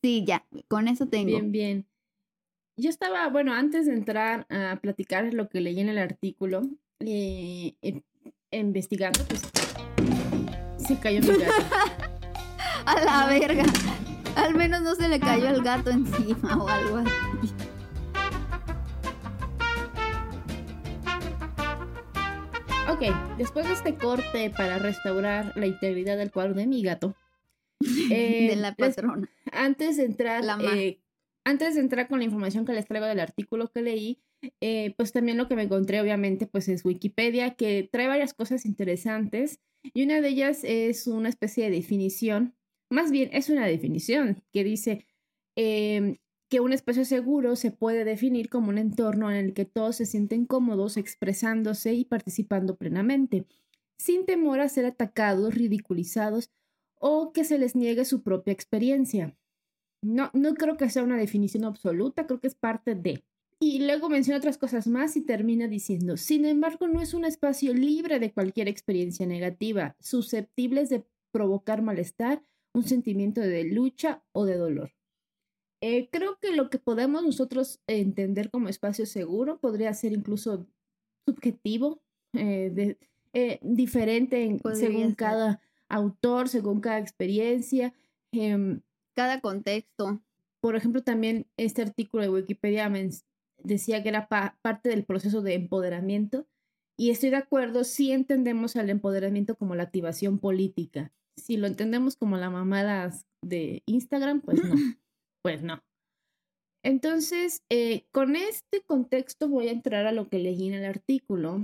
Speaker 1: sí, ya, con eso tengo.
Speaker 2: Bien, bien. Yo estaba, bueno, antes de entrar a platicar lo que leí en el artículo, eh, eh, investigando, pues se cayó mi gato. *laughs*
Speaker 1: A la verga. Al menos no se le cayó el gato encima o algo así.
Speaker 2: Ok, después de este corte para restaurar la integridad del cuadro de mi gato, *laughs* eh,
Speaker 1: de la
Speaker 2: les-
Speaker 1: patrona.
Speaker 2: antes de entrar,
Speaker 1: La
Speaker 2: eh, antes de entrar con la información que les traigo del artículo que leí, eh, pues también lo que me encontré obviamente pues es Wikipedia que trae varias cosas interesantes y una de ellas es una especie de definición, más bien es una definición que dice em, que un espacio seguro se puede definir como un entorno en el que todos se sienten cómodos expresándose y participando plenamente, sin temor a ser atacados, ridiculizados o que se les niegue su propia experiencia. No, no creo que sea una definición absoluta, creo que es parte de. Y luego menciona otras cosas más y termina diciendo, sin embargo, no es un espacio libre de cualquier experiencia negativa, susceptibles de provocar malestar, un sentimiento de lucha o de dolor. Eh, creo que lo que podemos nosotros entender como espacio seguro podría ser incluso subjetivo, eh, de- eh, diferente en- según
Speaker 1: ser.
Speaker 2: cada autor, según cada experiencia. Em,
Speaker 1: Cada contexto.
Speaker 2: por ejemplo, también este artículo de Wikipedia decía que era pa- parte del proceso de empoderamiento y estoy de acuerdo si entendemos al empoderamiento como la activación política. Si lo entendemos como la mamada de Instagram, pues no, *laughs* pues no. Entonces, eh, con este contexto voy a entrar a lo que leí en el artículo,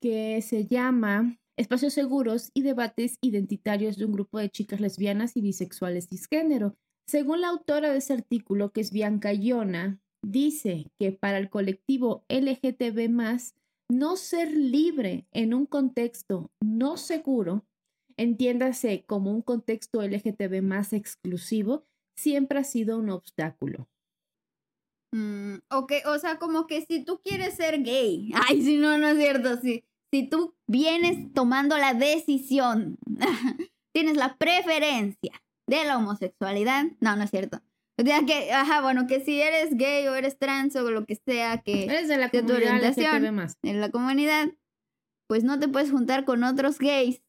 Speaker 2: que se llama Espacios seguros y debates identitarios de un grupo de chicas lesbianas y bisexuales cisgénero. Según la autora de ese artículo, que es Bianca Iona, dice que para el colectivo LGTB no ser libre en un contexto no seguro, entiéndase como un contexto LGTB más exclusivo, siempre ha sido un obstáculo.
Speaker 1: Mm, ok, o sea, como que si tú quieres ser gay, *laughs* ay, si no, no es cierto, si, si tú vienes tomando la decisión, *laughs* tienes la preferencia de la homosexualidad, no, no es cierto. O sea que, ajá, bueno, que si eres gay o eres trans o lo que sea que
Speaker 2: eres de la comunidad más.
Speaker 1: en la comunidad, pues no te puedes juntar con otros gays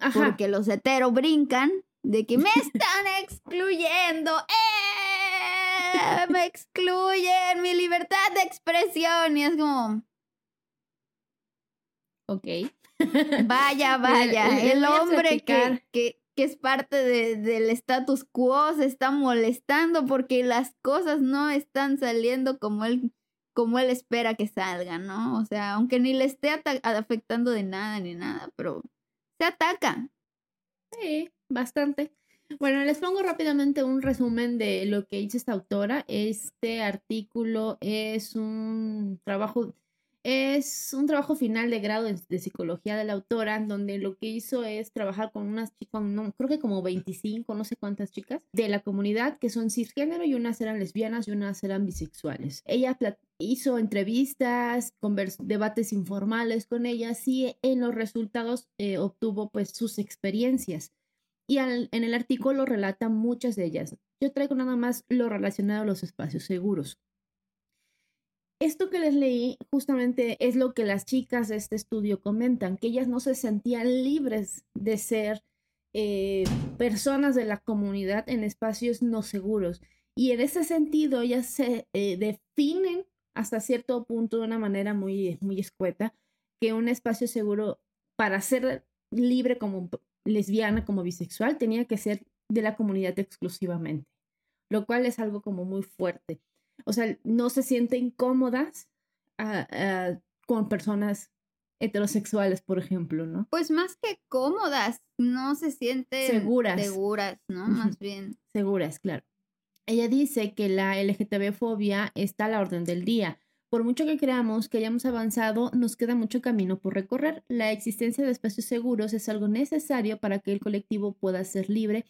Speaker 1: ajá. porque los heteros brincan de que me están excluyendo, ¡eh! me excluyen mi libertad de expresión y es como
Speaker 2: Ok.
Speaker 1: Vaya, *laughs* vaya, el hombre que, que, es parte del status quo, se está molestando porque las cosas no están saliendo como él, como él espera que salgan, ¿no? O sea, aunque ni le esté afectando de nada ni nada, pero se ataca.
Speaker 2: Sí, bastante. Bueno, les pongo rápidamente un resumen de lo que hizo esta autora. Este artículo es un trabajo es un trabajo final de grado de, psicología de la autora, donde lo que hizo es trabajar con unas chicas, no, creo que como 25, no sé cuántas chicas, de la comunidad que son cisgénero y unas eran lesbianas y unas eran bisexuales. Ella hizo entrevistas, debates informales con ellas y en los resultados eh, obtuvo pues sus experiencias. Y en el artículo relata muchas de ellas. Yo traigo nada más lo relacionado a los espacios seguros esto que les leí justamente es lo que las chicas de este estudio comentan, que ellas no se sentían libres de ser eh, personas de la comunidad en espacios no seguros. Y en ese sentido, ellas se eh, definen hasta cierto punto de una manera muy, muy escueta que un espacio seguro para ser libre como lesbiana, como bisexual, tenía que ser de la comunidad exclusivamente, lo cual es algo como muy fuerte o sea, no se sienten cómodas ah, ah, con personas heterosexuales, por ejemplo, ¿no?
Speaker 1: Pues más que cómodas, no se sienten
Speaker 2: seguras.
Speaker 1: Seguras, ¿no? Más bien.
Speaker 2: Seguras, claro. Ella dice que la LGTB-fobia está a la orden del día. Por mucho que creamos que hayamos avanzado, nos queda mucho camino por recorrer. La existencia de espacios seguros es algo necesario para que el colectivo pueda ser libre,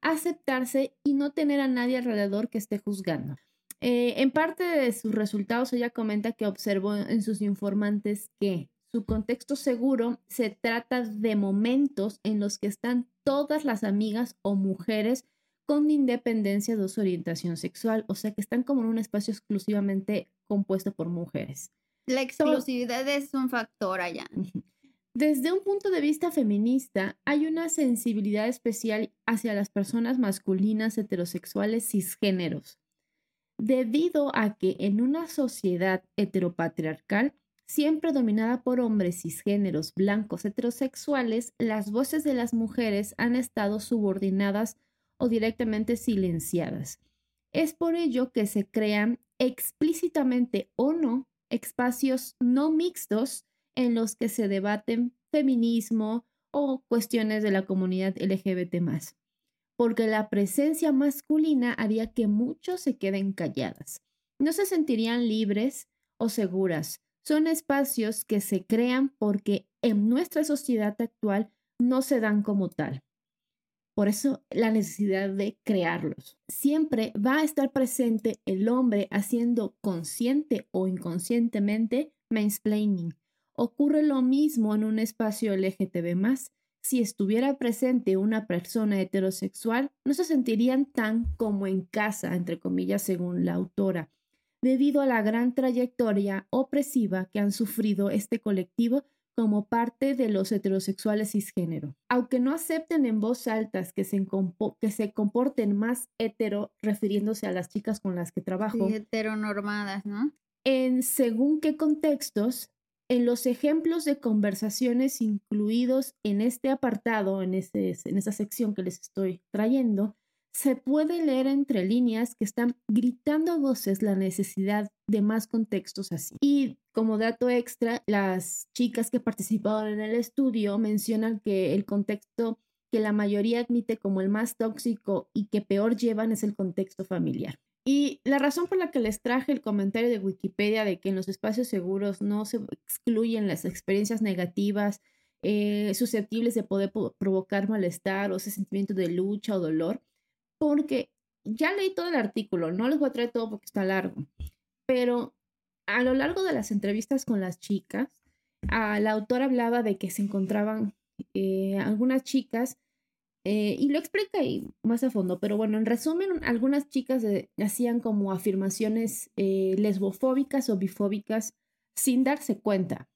Speaker 2: aceptarse y no tener a nadie alrededor que esté juzgando. Eh, en parte de sus resultados, ella comenta que observó en sus informantes que su contexto seguro se trata de momentos en los que están todas las amigas o mujeres con independencia de su orientación sexual, o sea que están como en un espacio exclusivamente compuesto por mujeres.
Speaker 1: La exclusividad es un factor allá.
Speaker 2: Desde un punto de vista feminista, hay una sensibilidad especial hacia las personas masculinas heterosexuales cisgéneros debido a que en una sociedad heteropatriarcal, siempre dominada por hombres cisgéneros blancos heterosexuales, las voces de las mujeres han estado subordinadas o directamente silenciadas. Es por ello que se crean explícitamente o no espacios no mixtos en los que se debaten feminismo o cuestiones de la comunidad LGBT porque la presencia masculina haría que muchos se queden calladas. No se sentirían libres o seguras. Son espacios que se crean porque en nuestra sociedad actual no se dan como tal. Por eso la necesidad de crearlos. Siempre va a estar presente el hombre haciendo consciente o inconscientemente mansplaining. Ocurre lo mismo en un espacio LGTB si estuviera presente una persona heterosexual, no se sentirían tan como en casa, entre comillas, según la autora, debido a la gran trayectoria opresiva que han sufrido este colectivo como parte de los heterosexuales cisgénero. Aunque no acepten en voz alta que se, que se comporten más hetero, refiriéndose a las chicas con las que trabajo.
Speaker 1: heteronormadas, ¿no?
Speaker 2: En según qué contextos, en los ejemplos de conversaciones incluidos en este apartado, en, ese, en esa sección que les estoy trayendo, se puede leer entre líneas que están gritando a voces la necesidad de más contextos así. Y como dato extra, las chicas que participaron en el estudio mencionan que el contexto que la mayoría admite como el más tóxico y que peor llevan es el contexto familiar. Y la razón por la que les traje el comentario de Wikipedia de que en los espacios seguros no se excluyen las experiencias negativas eh, susceptibles de poder provocar malestar o ese sentimiento de lucha o dolor, porque ya leí todo el artículo, no les voy a traer todo porque está largo, pero a lo largo de las entrevistas con las chicas, la autora hablaba de que se encontraban eh, algunas chicas, eh, y lo explica ahí más a fondo, pero bueno, en resumen, algunas chicas hacían como afirmaciones eh, lesbofóbicas o bifóbicas sin darse cuenta.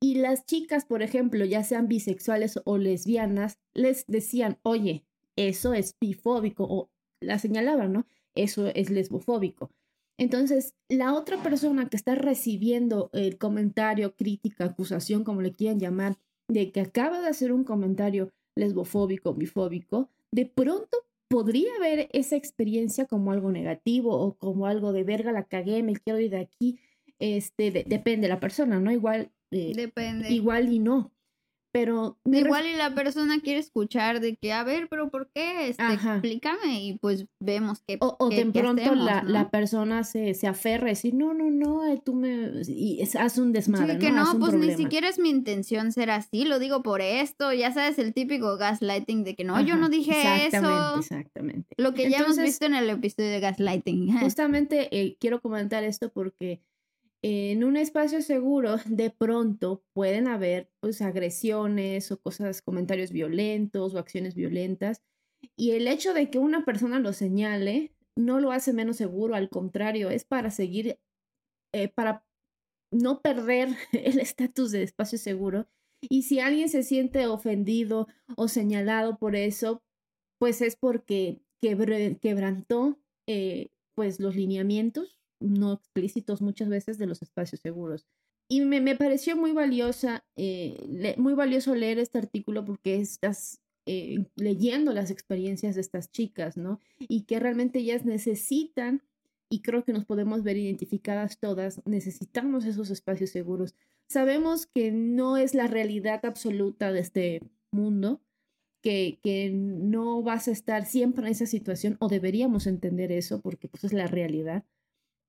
Speaker 2: Y las chicas, por ejemplo, ya sean bisexuales o lesbianas, les decían, oye, eso es bifóbico o la señalaban, ¿no? Eso es lesbofóbico. Entonces, la otra persona que está recibiendo el comentario, crítica, acusación, como le quieran llamar, de que acaba de hacer un comentario lesbofóbico, bifóbico, de pronto podría ver esa experiencia como algo negativo o como algo de verga, la cagué, me quiero ir de aquí. Este, depende de la persona, ¿no? Igual, eh,
Speaker 1: Depende.
Speaker 2: igual y no. Pero
Speaker 1: igual y la persona quiere escuchar de que, a ver, pero ¿por qué? Este, explícame y pues vemos que...
Speaker 2: O, o de pronto la, la, persona se, se aferra y decir, no, no, no, eh, tú me... Y haz un desmadre,
Speaker 1: sí, que no, pues ni siquiera es mi intención ser así, lo digo por esto, ya sabes, el típico gaslighting de que no, yo no dije
Speaker 2: exactamente, eso. Exactamente,
Speaker 1: Lo que ya hemos visto en el episodio de gaslighting. *laughs*
Speaker 2: Justamente eh, quiero comentar esto porque en un espacio seguro, de pronto pueden haber pues agresiones o cosas, comentarios violentos o acciones violentas. Y el hecho de que una persona lo señale no lo hace menos seguro, al contrario, es para seguir, eh, para no perder *laughs* el estatus de espacio seguro. Y si alguien se siente ofendido o señalado por eso, pues es porque quebrantó eh, pues los lineamientos no explícitos muchas veces de los espacios seguros. Y me, me pareció muy valiosa, eh, muy valioso leer este artículo porque estás eh, leyendo las experiencias de estas chicas, ¿no? Y que realmente ellas necesitan, y creo que nos podemos ver identificadas todas, necesitamos esos espacios seguros. Sabemos que no es la realidad absoluta de este mundo, que, que, no vas a estar siempre en esa situación, o deberíamos entender eso, porque pues es la realidad,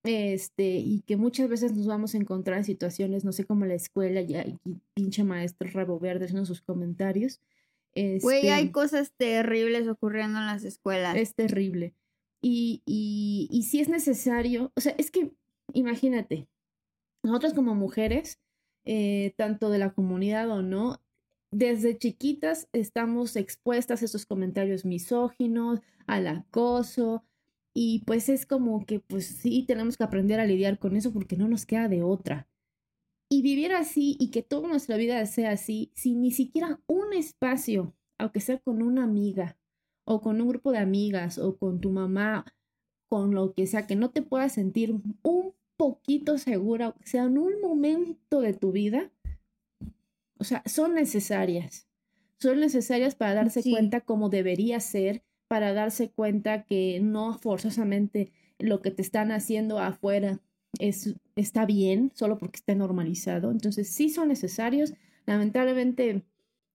Speaker 2: este, y que muchas veces nos vamos a encontrar en situaciones, no sé, como la escuela, ya, y pinche maestro rabo verde en sus comentarios.
Speaker 1: Güey, hay este cosas terribles ocurriendo en las escuelas.
Speaker 2: Es terrible. Y, y, y si es necesario, o sea, es que, imagínate, nosotros como mujeres, eh, tanto de la comunidad o no, desde chiquitas estamos expuestas a esos comentarios misóginos, al acoso, y pues es como que pues sí tenemos que aprender a lidiar con eso porque no nos queda de otra. Y vivir así y que toda nuestra vida sea así, sin ni siquiera un espacio, aunque sea con una amiga o con un grupo de amigas o con tu mamá, con lo que sea, que no te puedas sentir un poquito segura, o sea en un momento de tu vida, o sea, son necesarias. Son necesarias para darse cuenta cómo debería ser para darse cuenta que no forzosamente lo que te están haciendo afuera es, está bien, solo porque está normalizado. Entonces sí son necesarios. Lamentablemente,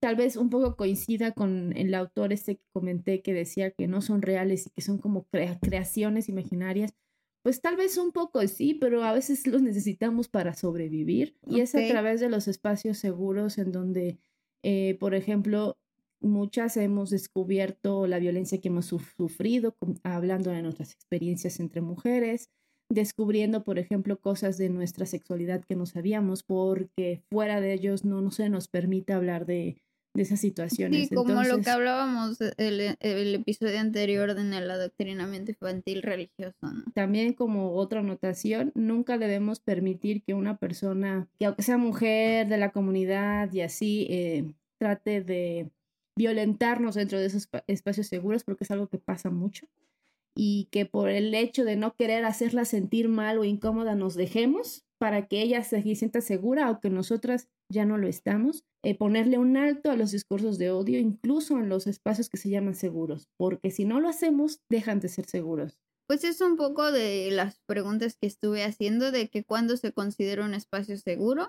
Speaker 2: tal vez un poco coincida con el autor este que comenté que decía que no son reales y que son como creaciones imaginarias. Pues tal vez un poco sí, pero a veces los necesitamos para sobrevivir. Y es a través de los espacios seguros en donde, eh, por ejemplo, Muchas hemos descubierto la violencia que hemos sufrido, hablando de nuestras experiencias entre mujeres, descubriendo, por ejemplo, cosas de nuestra sexualidad que no sabíamos, porque fuera de ellos no, no se nos permite hablar de, de esas situaciones.
Speaker 1: Sí, como lo que hablábamos el, el, episodio anterior en el adoctrinamiento infantil religioso.
Speaker 2: También como otra anotación, nunca debemos permitir que una persona, que aunque sea mujer de la comunidad y así, eh, trate de violentarnos dentro de esos espacios seguros, porque es algo que pasa mucho, y que por el hecho de no querer hacerla sentir mal o incómoda nos dejemos, para que ella se sienta segura, aunque nosotras ya no lo estamos, eh, ponerle un alto a los discursos de odio, incluso en los espacios que se llaman seguros, porque si no lo hacemos, dejan de ser seguros.
Speaker 1: Pues es un poco de las preguntas que estuve haciendo de que cuando se considera un espacio seguro,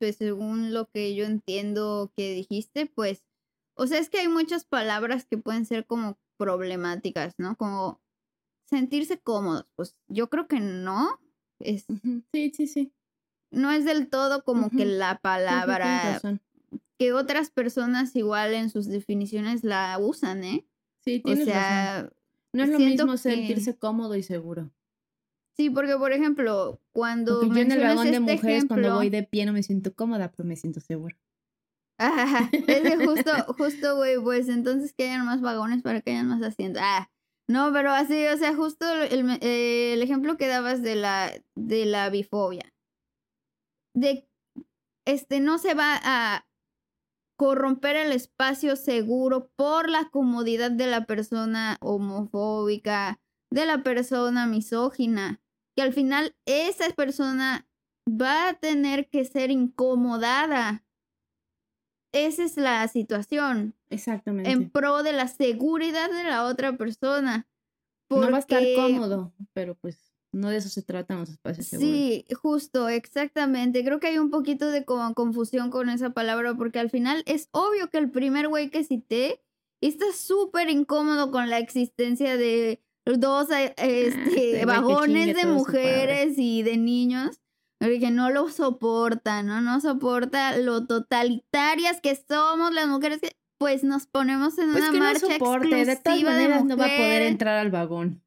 Speaker 1: pues según lo que yo entiendo que dijiste, pues, o sea, es que hay muchas palabras que pueden ser como problemáticas, ¿no? Como sentirse cómodos, pues yo creo que no. Es,
Speaker 2: Sí, sí, sí.
Speaker 1: no es del todo como que la palabra que otras personas igual en sus definiciones la usan, ¿eh?
Speaker 2: Sí,
Speaker 1: O
Speaker 2: tienes razón.
Speaker 1: sea,
Speaker 2: No es lo mismo
Speaker 1: que-
Speaker 2: sentirse cómodo y seguro.
Speaker 1: sí, porque por ejemplo, cuando
Speaker 2: Porque yo en el vagón de
Speaker 1: este
Speaker 2: mujeres cuando voy de pie no me siento cómoda, pero me siento segura.
Speaker 1: Ajá, es de justo, *laughs* justo, güey, pues entonces que hayan más vagones para que hayan más asientos. Ah, no, pero así, o sea, justo el, eh, el ejemplo que dabas de la, de la bifobia. De, este, no se va a corromper el espacio seguro por la comodidad de la persona homofóbica, de la persona misógina, que al final esa persona va a tener que ser incomodada. Esa es la situación,
Speaker 2: Exactamente.
Speaker 1: en pro de la seguridad de la otra persona.
Speaker 2: No va a estar
Speaker 1: Porque-
Speaker 2: cómodo, pero pues no de eso se tratan los espacios seguros.
Speaker 1: Sí, justo, exactamente. Creo que hay un poquito de como confusión con esa palabra porque al final es obvio que el primer güey que cité está súper incómodo con la existencia de dos eh, este,
Speaker 2: güey que
Speaker 1: vagones de mujeres y de niños. Que no lo soporta, ¿no? No soporta lo totalitarias que somos las mujeres que pues nos ponemos en
Speaker 2: Pues
Speaker 1: una
Speaker 2: que no
Speaker 1: marcha
Speaker 2: de todas
Speaker 1: exclusiva de
Speaker 2: maneras no va a poder entrar al vagón.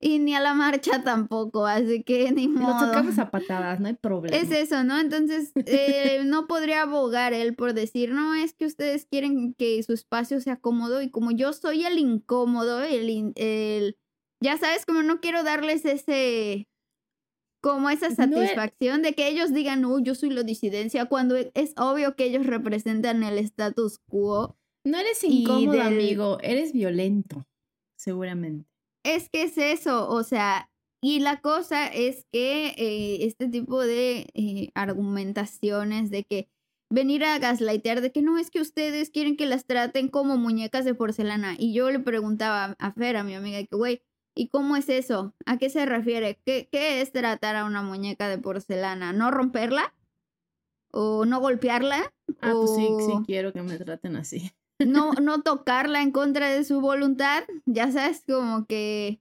Speaker 1: Y ni a la marcha tampoco, así que ni
Speaker 2: Lo
Speaker 1: modo.
Speaker 2: tocamos a *laughs* patadas, no hay problema.
Speaker 1: Es eso, ¿no? Entonces, eh, no podría abogar él por decir, no, es que ustedes quieren que su espacio sea cómodo y como yo soy el incómodo, el, el ya sabes, como no quiero darles ese, como esa
Speaker 2: No es-
Speaker 1: satisfacción de que ellos digan, no, yo soy la disidencia, cuando es obvio que ellos representan el status quo.
Speaker 2: No eres incómodo,
Speaker 1: del-
Speaker 2: amigo, eres violento, seguramente.
Speaker 1: Es que es eso, o sea, y la cosa es que eh, este tipo de eh, argumentaciones de que venir a gaslightear de que no es que ustedes quieren que las traten como muñecas de porcelana. Y yo le preguntaba a Fer, a mi amiga, que güey, ¿y cómo es eso? ¿A qué se refiere? ¿Qué, ¿Qué es tratar a una muñeca de porcelana? ¿No romperla? ¿O no golpearla?
Speaker 2: Ah, pues sí, sí
Speaker 1: ¿O
Speaker 2: quiero que me traten así.
Speaker 1: no, *laughs* no tocarla en contra de su voluntad, ya sabes, como que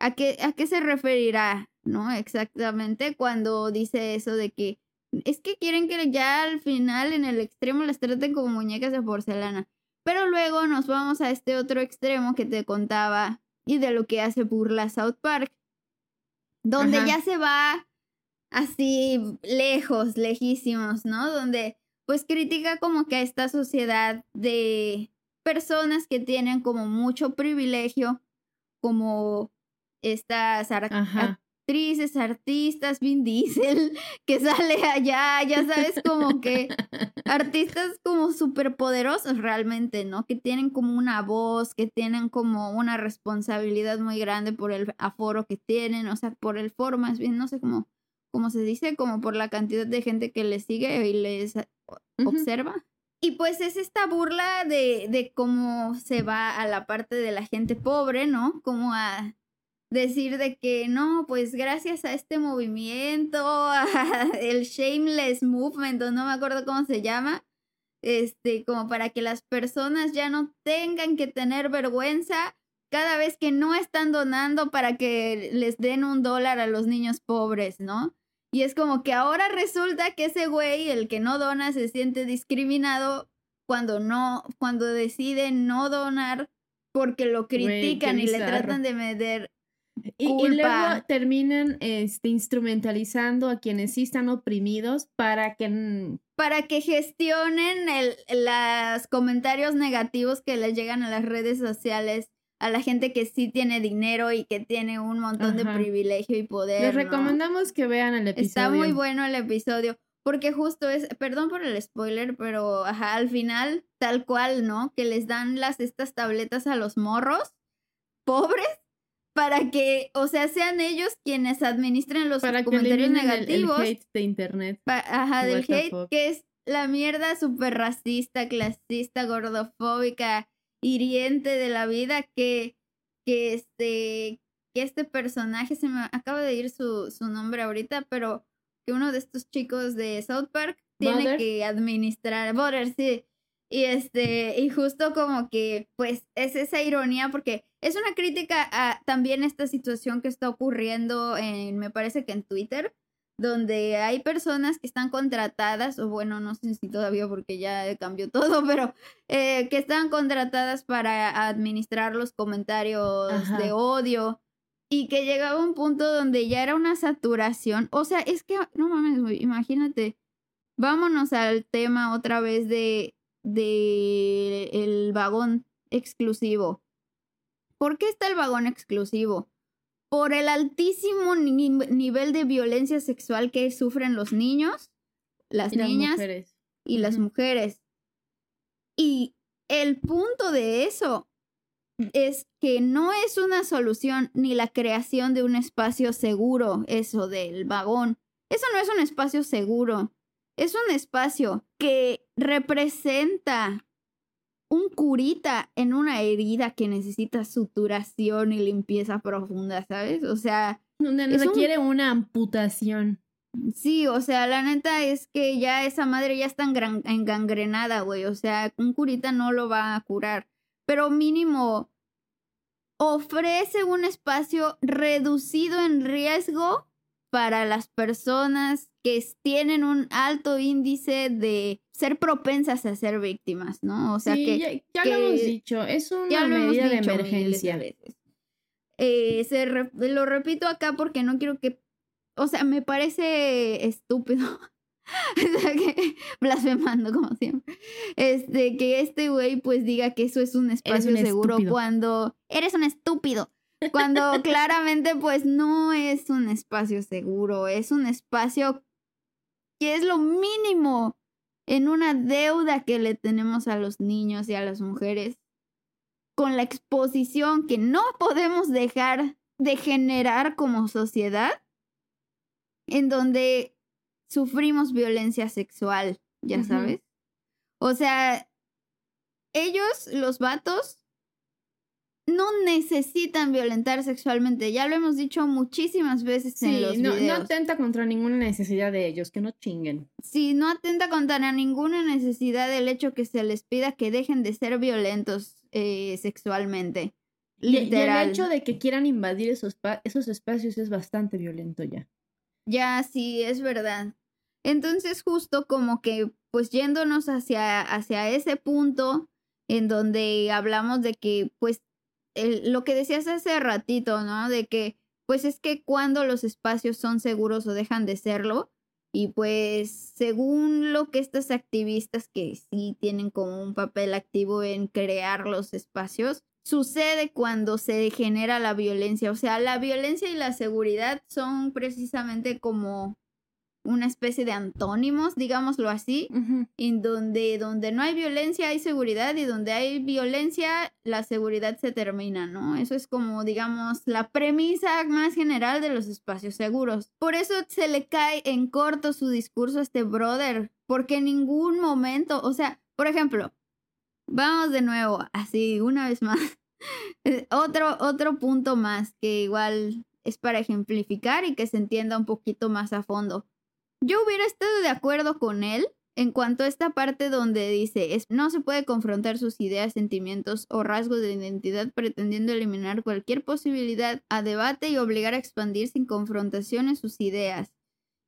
Speaker 1: a qué, a qué se referirá, ¿no? Exactamente cuando dice eso de que es que quieren que ya al final en el extremo las traten como muñecas de porcelana. Pero luego nos vamos a este otro extremo que te contaba y de lo que hace burla South Park, donde
Speaker 2: Ajá.
Speaker 1: ya se va así lejos, lejísimos, ¿no? Donde pues critica como que a esta sociedad de personas que tienen como mucho privilegio, como estas. Actrices, artistas, Vin Diesel, *laughs* que sale allá, ya sabes, como que artistas como súper poderosos realmente, ¿no? Que tienen como una voz, que tienen como una responsabilidad muy grande por el aforo que tienen, o sea, por el foro más bien, no sé cómo, cómo se dice, como por la cantidad de gente que les sigue y les observa. Y pues es esta burla de, de cómo se va a la parte de la gente pobre, ¿no? Como a decir de que no, pues gracias a este movimiento, a *laughs* el Shameless Movement, o no me acuerdo cómo se llama, este, como para que las personas ya no tengan que tener vergüenza cada vez que no están donando para que les den un dólar a los niños pobres, ¿no? Y es como que ahora resulta que ese güey, el que no dona, se siente discriminado cuando no, cuando decide no donar porque lo critican y le tratan de meter.
Speaker 2: Y, luego terminan este, instrumentalizando a quienes sí están oprimidos para que
Speaker 1: para que gestionen el, los comentarios negativos que les llegan a las redes sociales a la gente que sí tiene dinero y que tiene un montón de privilegio y poder.
Speaker 2: les
Speaker 1: ¿no?
Speaker 2: recomendamos que vean el episodio.
Speaker 1: Está muy bueno el episodio. Porque justo es, perdón por el spoiler, pero ajá, al final, tal cual, ¿no? Que les dan las estas tabletas a los morros pobres para que, o sea, sean ellos quienes administren los
Speaker 2: Para que
Speaker 1: comentarios
Speaker 2: el-
Speaker 1: negativos.
Speaker 2: El, hate de internet.
Speaker 1: Pa- ajá, del
Speaker 2: What
Speaker 1: hate,
Speaker 2: fuck.
Speaker 1: que es la mierda súper racista, clasista, gordofóbica, hiriente de la vida que, que este, que este personaje, se me acaba de ir su, su nombre ahorita, pero que uno de estos chicos de South Park tiene
Speaker 2: Butter.
Speaker 1: que administrar, Butter, sí. Y este, y justo como que, pues, es esa ironía, porque es una crítica a también esta situación que está ocurriendo en, me parece que en Twitter, donde hay personas que están contratadas, o bueno, no sé si todavía porque ya cambió *laughs* todo, pero eh, que están contratadas para administrar los comentarios
Speaker 2: Ajá.
Speaker 1: de odio y que llegaba un punto donde ya era una saturación. O sea, es que, no mames, imagínate, vámonos al tema otra vez de, de el vagón exclusivo. ¿Por qué está el vagón exclusivo? Por el altísimo ni- nivel de violencia sexual que sufren los niños, las
Speaker 2: Y las
Speaker 1: niñas y las mujeres. Y el punto de eso es que no es una solución ni la creación de un espacio seguro, eso del vagón. Eso no es un espacio seguro. Es un espacio que representa un curita en una herida que necesita suturación y limpieza profunda, ¿sabes? O sea,
Speaker 2: Donde
Speaker 1: un-
Speaker 2: requiere una amputación.
Speaker 1: Sí, o sea, la neta es que ya esa madre ya está engangrenada, güey. O sea, un curita no lo va a curar. Pero mínimo ofrece un espacio reducido en riesgo para las personas que tienen un alto índice de ser propensas a ser víctimas, ¿no? O sea,
Speaker 2: sí,
Speaker 1: que
Speaker 2: ya, ya
Speaker 1: que-
Speaker 2: lo hemos dicho. Es una
Speaker 1: ya lo
Speaker 2: medida de
Speaker 1: dicho miles de
Speaker 2: emergencia.
Speaker 1: veces. Eh, se re- lo repito acá porque no quiero que, o sea, me parece estúpido. *laughs* O sea, que- blasfemando como siempre. Este, que este güey pues diga que eso es un espacio
Speaker 2: un
Speaker 1: seguro
Speaker 2: estúpido.
Speaker 1: cuando eres un estúpido. Cuando *laughs* claramente pues no es un espacio seguro, es un espacio que es lo mínimo en una deuda que le tenemos a los niños y a las mujeres con la exposición que no podemos dejar de generar como sociedad, en donde sufrimos violencia sexual, ya sabes. O sea, ellos, los vatos, no necesitan violentar sexualmente. Ya lo hemos dicho muchísimas veces en los
Speaker 2: no, no
Speaker 1: videos.
Speaker 2: atenta contra ninguna necesidad de ellos, que no chinguen.
Speaker 1: Sí, no atenta contra ninguna necesidad del hecho que se les pida que dejen de ser violentos eh, sexualmente.
Speaker 2: Y, y
Speaker 1: Literal.
Speaker 2: el hecho de que quieran invadir esos, esos espacios es bastante violento ya.
Speaker 1: Ya, sí, es verdad. Entonces, justo como que, pues yéndonos hacia, hacia ese punto en donde hablamos de que, pues, lo que decías hace ratito, ¿no? De que, pues es que cuando los espacios son seguros o dejan de serlo, y pues, según lo que estas activistas que sí tienen como un papel activo en crear los espacios, sucede cuando se genera la violencia. O sea, la violencia y la seguridad son precisamente como una especie de antónimos, digámoslo así, en donde, donde no hay violencia hay seguridad y donde hay violencia la seguridad se termina, ¿no? Eso es como, digamos, la premisa más general de los espacios seguros. Por eso se le cae en corto su discurso a este brother, porque en ningún momento, o sea, por ejemplo, vamos de nuevo, así, una vez más. *laughs* Eh, otro, otro punto más que igual es para ejemplificar y que se entienda un poquito más a fondo. Yo hubiera estado de acuerdo con él en cuanto a esta parte donde dice, es, no se puede confrontar sus ideas, sentimientos o rasgos de identidad pretendiendo eliminar cualquier posibilidad a debate y obligar a expandir sin confrontación en sus ideas.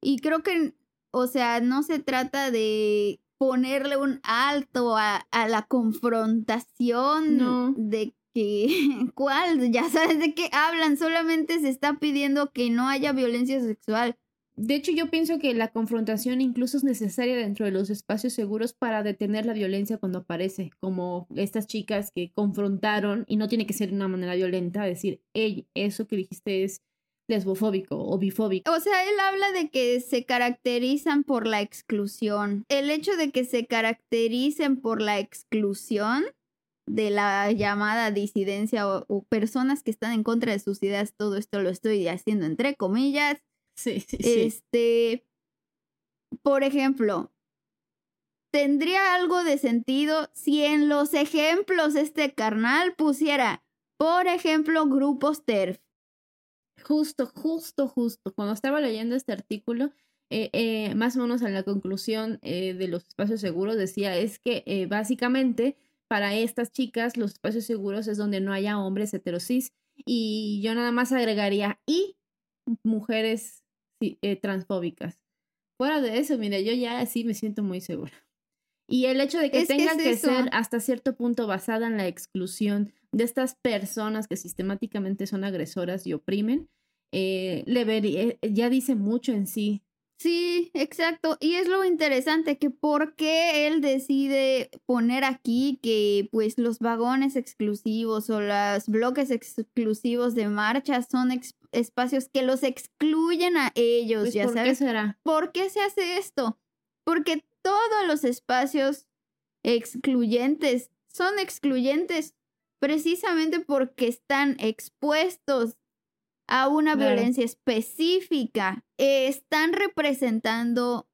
Speaker 1: Y creo que, o sea, no se trata de ponerle un alto a, a la confrontación
Speaker 2: No.
Speaker 1: de que, *laughs* ¿cuál? Ya sabes de qué hablan, solamente se está pidiendo que no haya violencia sexual.
Speaker 2: De hecho, yo pienso que la confrontación incluso es necesaria dentro de los espacios seguros para detener la violencia cuando aparece, como estas chicas que confrontaron, y no tiene que ser de una manera violenta, decir, hey, eso que dijiste es lesbofóbico o bifóbico.
Speaker 1: O sea, él habla de que se caracterizan por la exclusión. El hecho de que se caractericen por la exclusión de la llamada disidencia o, personas que están en contra de sus ideas, todo esto lo estoy haciendo entre comillas.
Speaker 2: Sí, sí,
Speaker 1: sí. Este, por ejemplo, tendría algo de sentido si en los ejemplos este carnal pusiera, por ejemplo, grupos TERF.
Speaker 2: Justo, justo, justo. Cuando estaba leyendo este artículo, eh, eh, más o menos en la conclusión eh, de los espacios seguros decía es que básicamente para estas chicas los espacios seguros es donde no haya hombres heterosis y yo nada más agregaría y mujeres transfóbicas. Fuera de eso, mire, yo ya sí me siento muy segura. Y el hecho de que tenga que, ser hasta cierto punto basada en la exclusión de estas personas que sistemáticamente son agresoras y oprimen, le ya dice mucho en sí
Speaker 1: Sí, exacto. Y es lo interesante que por qué él decide poner aquí que pues los vagones exclusivos o los bloques exclusivos de marcha son espacios que los excluyen a ellos,
Speaker 2: pues,
Speaker 1: ya
Speaker 2: ¿por
Speaker 1: sabes.
Speaker 2: Qué será?
Speaker 1: ¿Por qué se hace esto? Porque todos los espacios excluyentes son excluyentes precisamente porque están expuestos a una violencia específica. están representando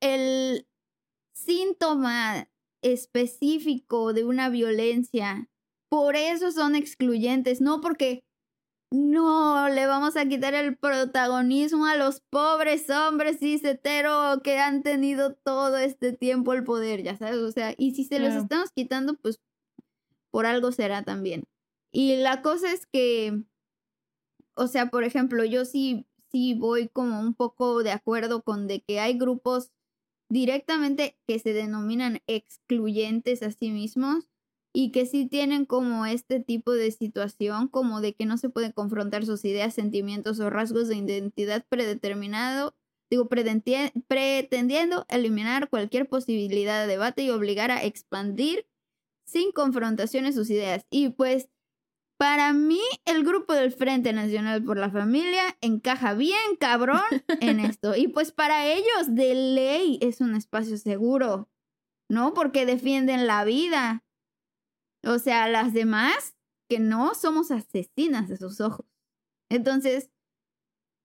Speaker 1: el síntoma específico de una violencia. Por eso son excluyentes, no porque no le vamos a quitar el protagonismo a los pobres hombres cis hetero que han tenido todo este tiempo el poder, ya sabes, o sea, y si se los estamos quitando, pues por algo será también. Y la cosa es que o sea, por ejemplo, yo sí, sí voy como un poco de acuerdo con de que hay grupos directamente que se denominan excluyentes a sí mismos y que sí tienen como este tipo de situación, como de que no se pueden confrontar sus ideas, sentimientos o rasgos de identidad predeterminado, digo, pretendiendo eliminar cualquier posibilidad de debate y obligar a expandir sin confrontaciones sus ideas. Y pues para mí, el grupo del Frente Nacional por la Familia encaja bien, cabrón, *laughs* en esto. Y pues para ellos, de ley, es un espacio seguro, ¿no? Porque defienden la vida. O sea, las demás, que no somos asesinas de sus ojos. Entonces,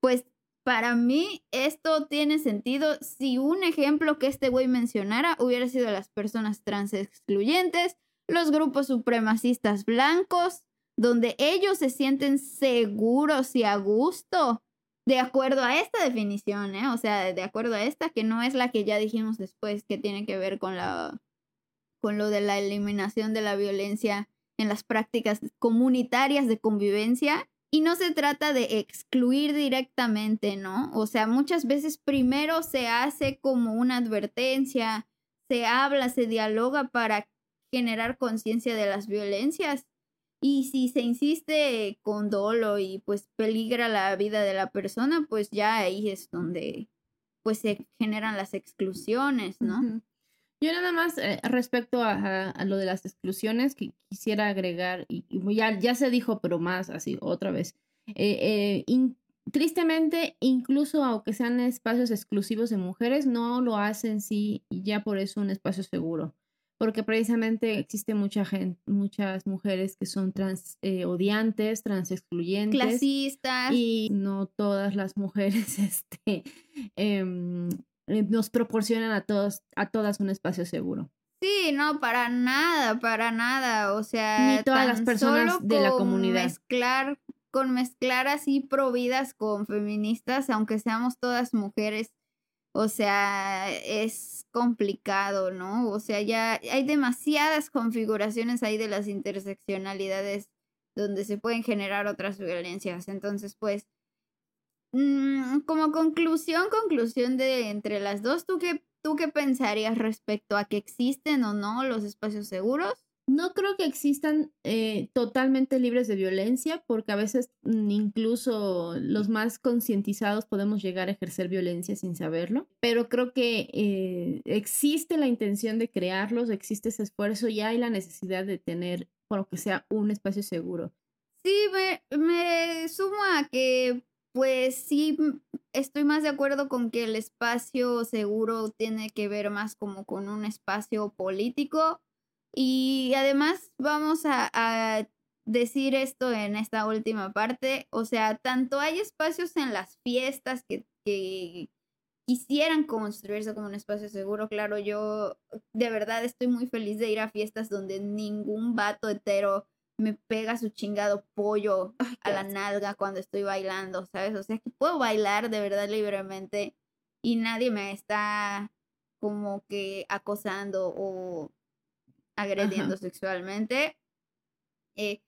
Speaker 1: pues para mí esto tiene sentido si un ejemplo que este güey mencionara hubiera sido las personas trans excluyentes, los grupos supremacistas blancos, donde ellos se sienten seguros y a gusto, de acuerdo a esta definición, ¿eh? O sea, de acuerdo a esta, que no es la que ya dijimos después, que tiene que ver con la con lo de la eliminación de la violencia en las prácticas comunitarias de convivencia. Y no se trata de excluir directamente, ¿no? O sea, muchas veces primero se hace como una advertencia, se habla, se dialoga para generar conciencia de las violencias y si se insiste con dolo y pues peligra la vida de la persona, pues ya ahí es donde pues se generan las exclusiones, ¿no?
Speaker 2: Yo nada más eh, respecto a, lo de las exclusiones que quisiera agregar, y, ya, ya se dijo, pero más así, otra vez. Eh, eh, tristemente, incluso aunque sean espacios exclusivos de mujeres, no lo hacen sí y ya por eso un espacio seguro porque precisamente existe mucha gente, muchas mujeres que son trans eh, odiantes, trans excluyentes.
Speaker 1: Clasistas.
Speaker 2: Y no todas las mujeres *laughs* este, em, eh, nos proporcionan a, todos, a todas un espacio seguro.
Speaker 1: Sí, no, para nada, para nada. O sea,
Speaker 2: ni todas las personas de la comunidad.
Speaker 1: Mezclar, con mezclar así providas con feministas, aunque seamos todas mujeres o sea, es complicado, ¿no? O sea, ya hay demasiadas configuraciones ahí de las interseccionalidades donde se pueden generar otras violencias. Entonces, pues, mm, como conclusión, conclusión de entre las dos, ¿tú qué, ¿tú qué pensarías respecto a que existen o no los espacios seguros?
Speaker 2: No creo que existan eh, totalmente libres de violencia, porque a veces mm, incluso los más concientizados podemos llegar a ejercer violencia sin saberlo, pero creo que eh, existe la intención de crearlos, existe ese esfuerzo y hay la necesidad de tener, por que sea, un espacio seguro.
Speaker 1: Sí, me, me sumo a que, pues sí, estoy más de acuerdo con que el espacio seguro tiene que ver más como con un espacio político Y además vamos a, decir esto en esta última parte. O sea, tanto hay espacios en las fiestas que, que quisieran construirse como un espacio seguro. Claro, yo de verdad estoy muy feliz de ir a fiestas donde ningún vato hetero me pega su chingado pollo a la nalga cuando estoy bailando, ¿sabes? O sea, que puedo bailar de verdad libremente y nadie me está como que acosando o agrediendo sexualmente. Eh,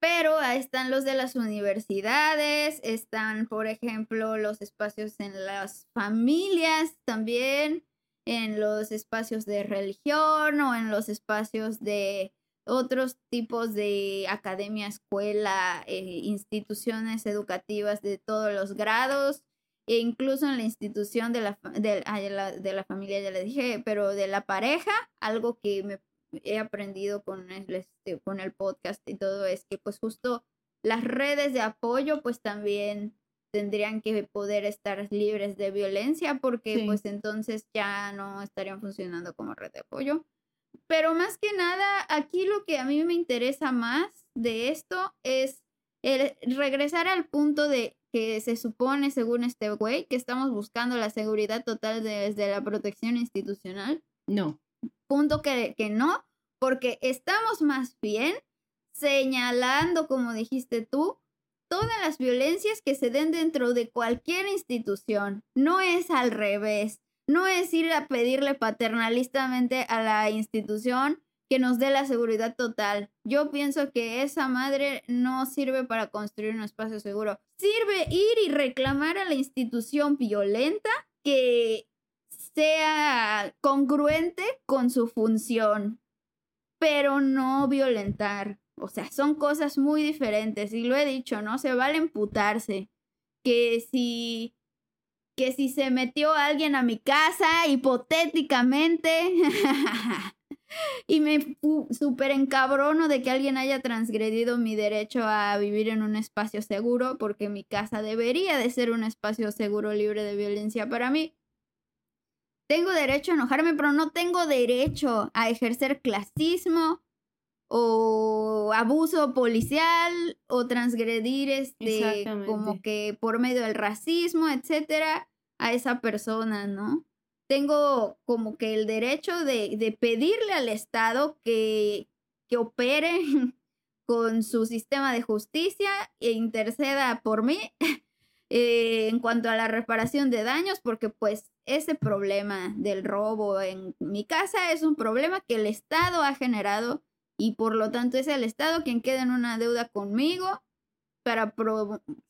Speaker 1: pero ahí están los de las universidades, están, por ejemplo, los espacios en las familias también, en los espacios de religión o en los espacios de otros tipos de academia, escuela, eh, instituciones educativas de todos los grados, e incluso en la institución de la, de, la, de la familia, ya le dije, pero de la pareja, algo que me he aprendido con el, este, con el podcast y todo es que pues justo las redes de apoyo pues también tendrían que poder estar libres de violencia porque pues entonces ya no estarían funcionando como red de apoyo. Pero más que nada, aquí lo que a mí me interesa más de esto es el regresar al punto de que se supone, según este güey, que estamos buscando la seguridad total desde la protección institucional.
Speaker 2: No.
Speaker 1: Punto que, que no, porque estamos más bien señalando, como dijiste tú, todas las violencias que se den dentro de cualquier institución. No es al revés. No es ir a pedirle paternalistamente a la institución que nos dé la seguridad total. Yo pienso que esa madre no sirve para construir un espacio seguro. Sirve ir y reclamar a la institución violenta que sea congruente con su función, pero no violentar. O sea, son cosas muy diferentes y lo he dicho, ¿no? Se vale emputarse. Que si que si se metió alguien a mi casa hipotéticamente *laughs* y me súper encabrono de que alguien haya transgredido mi derecho a vivir en un espacio seguro porque mi casa debería de ser un espacio seguro libre de violencia para mí. Tengo derecho a enojarme, pero no tengo derecho a ejercer clasismo o abuso policial o transgredir este como que por medio del racismo, etcétera, a esa persona, ¿no? Tengo como que el derecho de, de pedirle al Estado que, que opere *laughs* con su sistema de justicia e interceda por mí *laughs* eh, en cuanto a la reparación de daños, porque pues ese problema del robo en mi casa es un problema que el Estado ha generado y por lo tanto es el Estado quien queda en una deuda conmigo para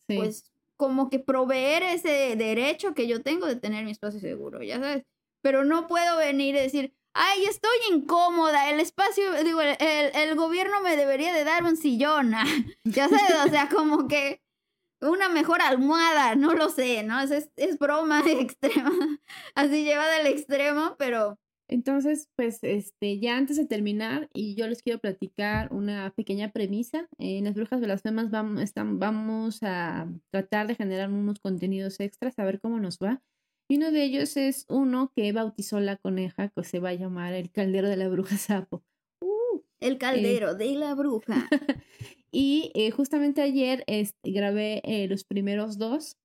Speaker 1: pues como que proveer ese derecho que yo tengo de tener mi espacio seguro, ya sabes. Pero no puedo venir y decir, ay, estoy incómoda, el espacio, digo, el, el gobierno me debería de dar un sillón, *laughs* ya sabes, o sea, como que una mejor almohada, no lo sé, ¿no? Es, es, broma *laughs* extrema, así llevada al extremo, pero...
Speaker 2: Entonces, pues, este, ya antes de terminar, y yo les quiero platicar una pequeña premisa. En las brujas blasfemas vamos, están, vamos a tratar de generar unos contenidos extras, a ver cómo nos va. Y uno de ellos es uno que bautizó la coneja, que se va a llamar el caldero de la bruja sapo.
Speaker 1: Uh, el eh, caldero de la bruja. *laughs* *laughs*
Speaker 2: Y eh, justamente ayer este, grabé eh, los primeros dos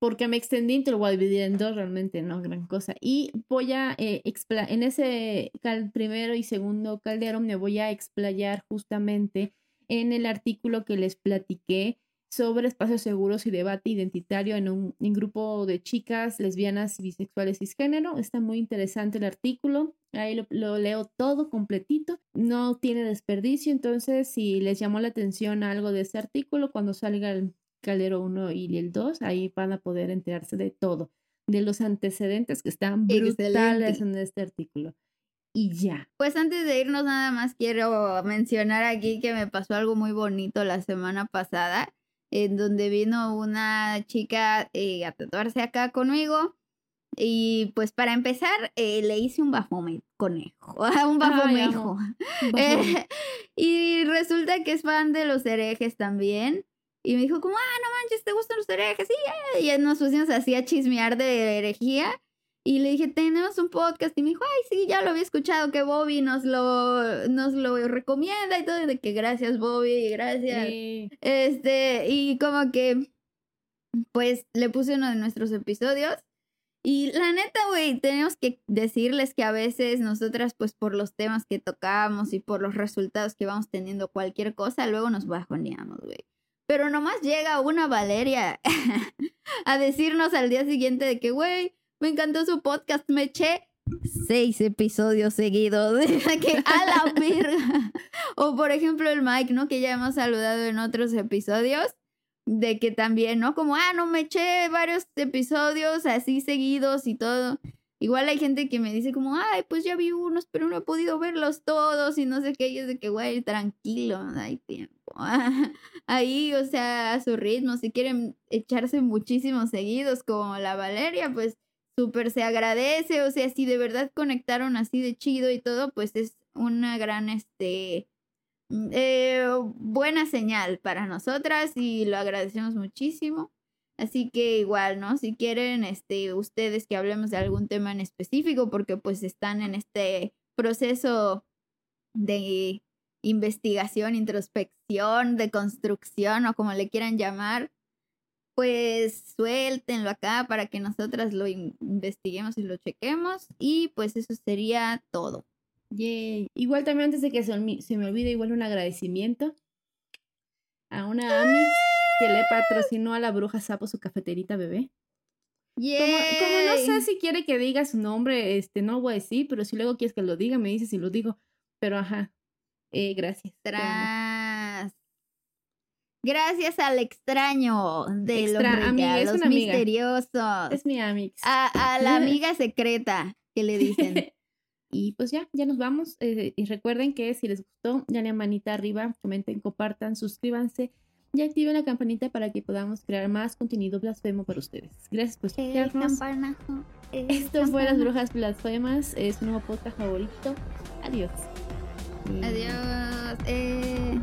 Speaker 2: porque me extendí, te lo voy a dividir en dos, realmente no gran cosa. Y voy a, eh, en ese primero y segundo caldero me voy a explayar justamente en el artículo que les platiqué sobre espacios seguros y debate identitario en un grupo de chicas lesbianas, bisexuales y cisgénero. Está muy interesante el artículo. Ahí lo, leo todo completito. No tiene desperdicio. Entonces, si les llamó la atención algo de ese artículo, cuando salga el caldero 1 y el 2, ahí van a poder enterarse de todo, de los antecedentes que están brutales en este artículo. Y ya.
Speaker 1: Pues antes de irnos nada más quiero mencionar aquí que me pasó algo muy bonito la semana pasada en donde vino una chica eh, a tatuarse acá conmigo. Y pues para empezar, eh, le hice un bafome conejo, *laughs* un bafomejo. Eh, y resulta que es fan de los herejes también. Y me dijo como, ah, no manches, ¿te gustan los herejes? Sí, y nos pusimos así a chismear de herejía. Y le dije, tenemos un podcast. Y me dijo, ay, sí, ya lo había escuchado, que Bobby nos lo, nos lo recomienda y todo. De que gracias, Bobby, gracias. Este, y como que, pues, le puse uno de nuestros episodios. Y la neta, güey, tenemos que decirles que a veces nosotras, pues por los temas que tocamos y por los resultados que vamos teniendo cualquier cosa, luego nos bajoneamos, güey. Pero nomás llega una Valeria *laughs* a decirnos al día siguiente de que, güey, me encantó su podcast, me eché seis episodios seguidos. *laughs* que a la verga. o por ejemplo el Mike, ¿no? Que ya hemos saludado en otros episodios. De que también, ¿no? Como, ah, no me eché varios episodios así seguidos y todo. Igual hay gente que me dice como, ay, pues ya vi unos, pero no he podido verlos todos y no sé qué. Y es de que, güey, tranquilo, hay tiempo. *laughs* Ahí, o sea, a su ritmo. Si quieren echarse muchísimos seguidos como la Valeria, pues súper se agradece, o sea, si de verdad conectaron así de chido y todo, pues es una gran, este, mm, eh, buena señal para nosotras y lo agradecemos muchísimo. Así que igual, ¿no? Si quieren, este, ustedes que hablemos de algún tema en específico, porque pues están en este proceso de investigación, introspección, de construcción o como le quieran llamar, pues suéltenlo acá para que nosotras lo investiguemos y lo chequemos. Y pues eso sería todo.
Speaker 2: Yay. Igual también antes de que se, me olvide, igual un agradecimiento a una Ami que le patrocinó a la bruja sapo su cafeterita bebé. Como, no sé si quiere que diga su nombre, este, no voy a decir, pero si luego quieres que lo diga, me dices si lo digo. Pero ajá, eh, gracias.
Speaker 1: Gracias al extraño de los regalos misteriosos.
Speaker 2: Es mi amiga.
Speaker 1: A, la *laughs* amiga secreta que le dicen. *laughs*
Speaker 2: y pues ya, ya nos vamos. Eh, y recuerden que si les gustó, dale manita arriba, comenten, compartan, suscríbanse y activen la campanita para que podamos crear más contenido blasfemo para ustedes. Gracias por escucharnos. Esto fue Las Brujas Blasfemas. Es un nuevo podcast favorito. Adiós.
Speaker 1: Adiós. Eh...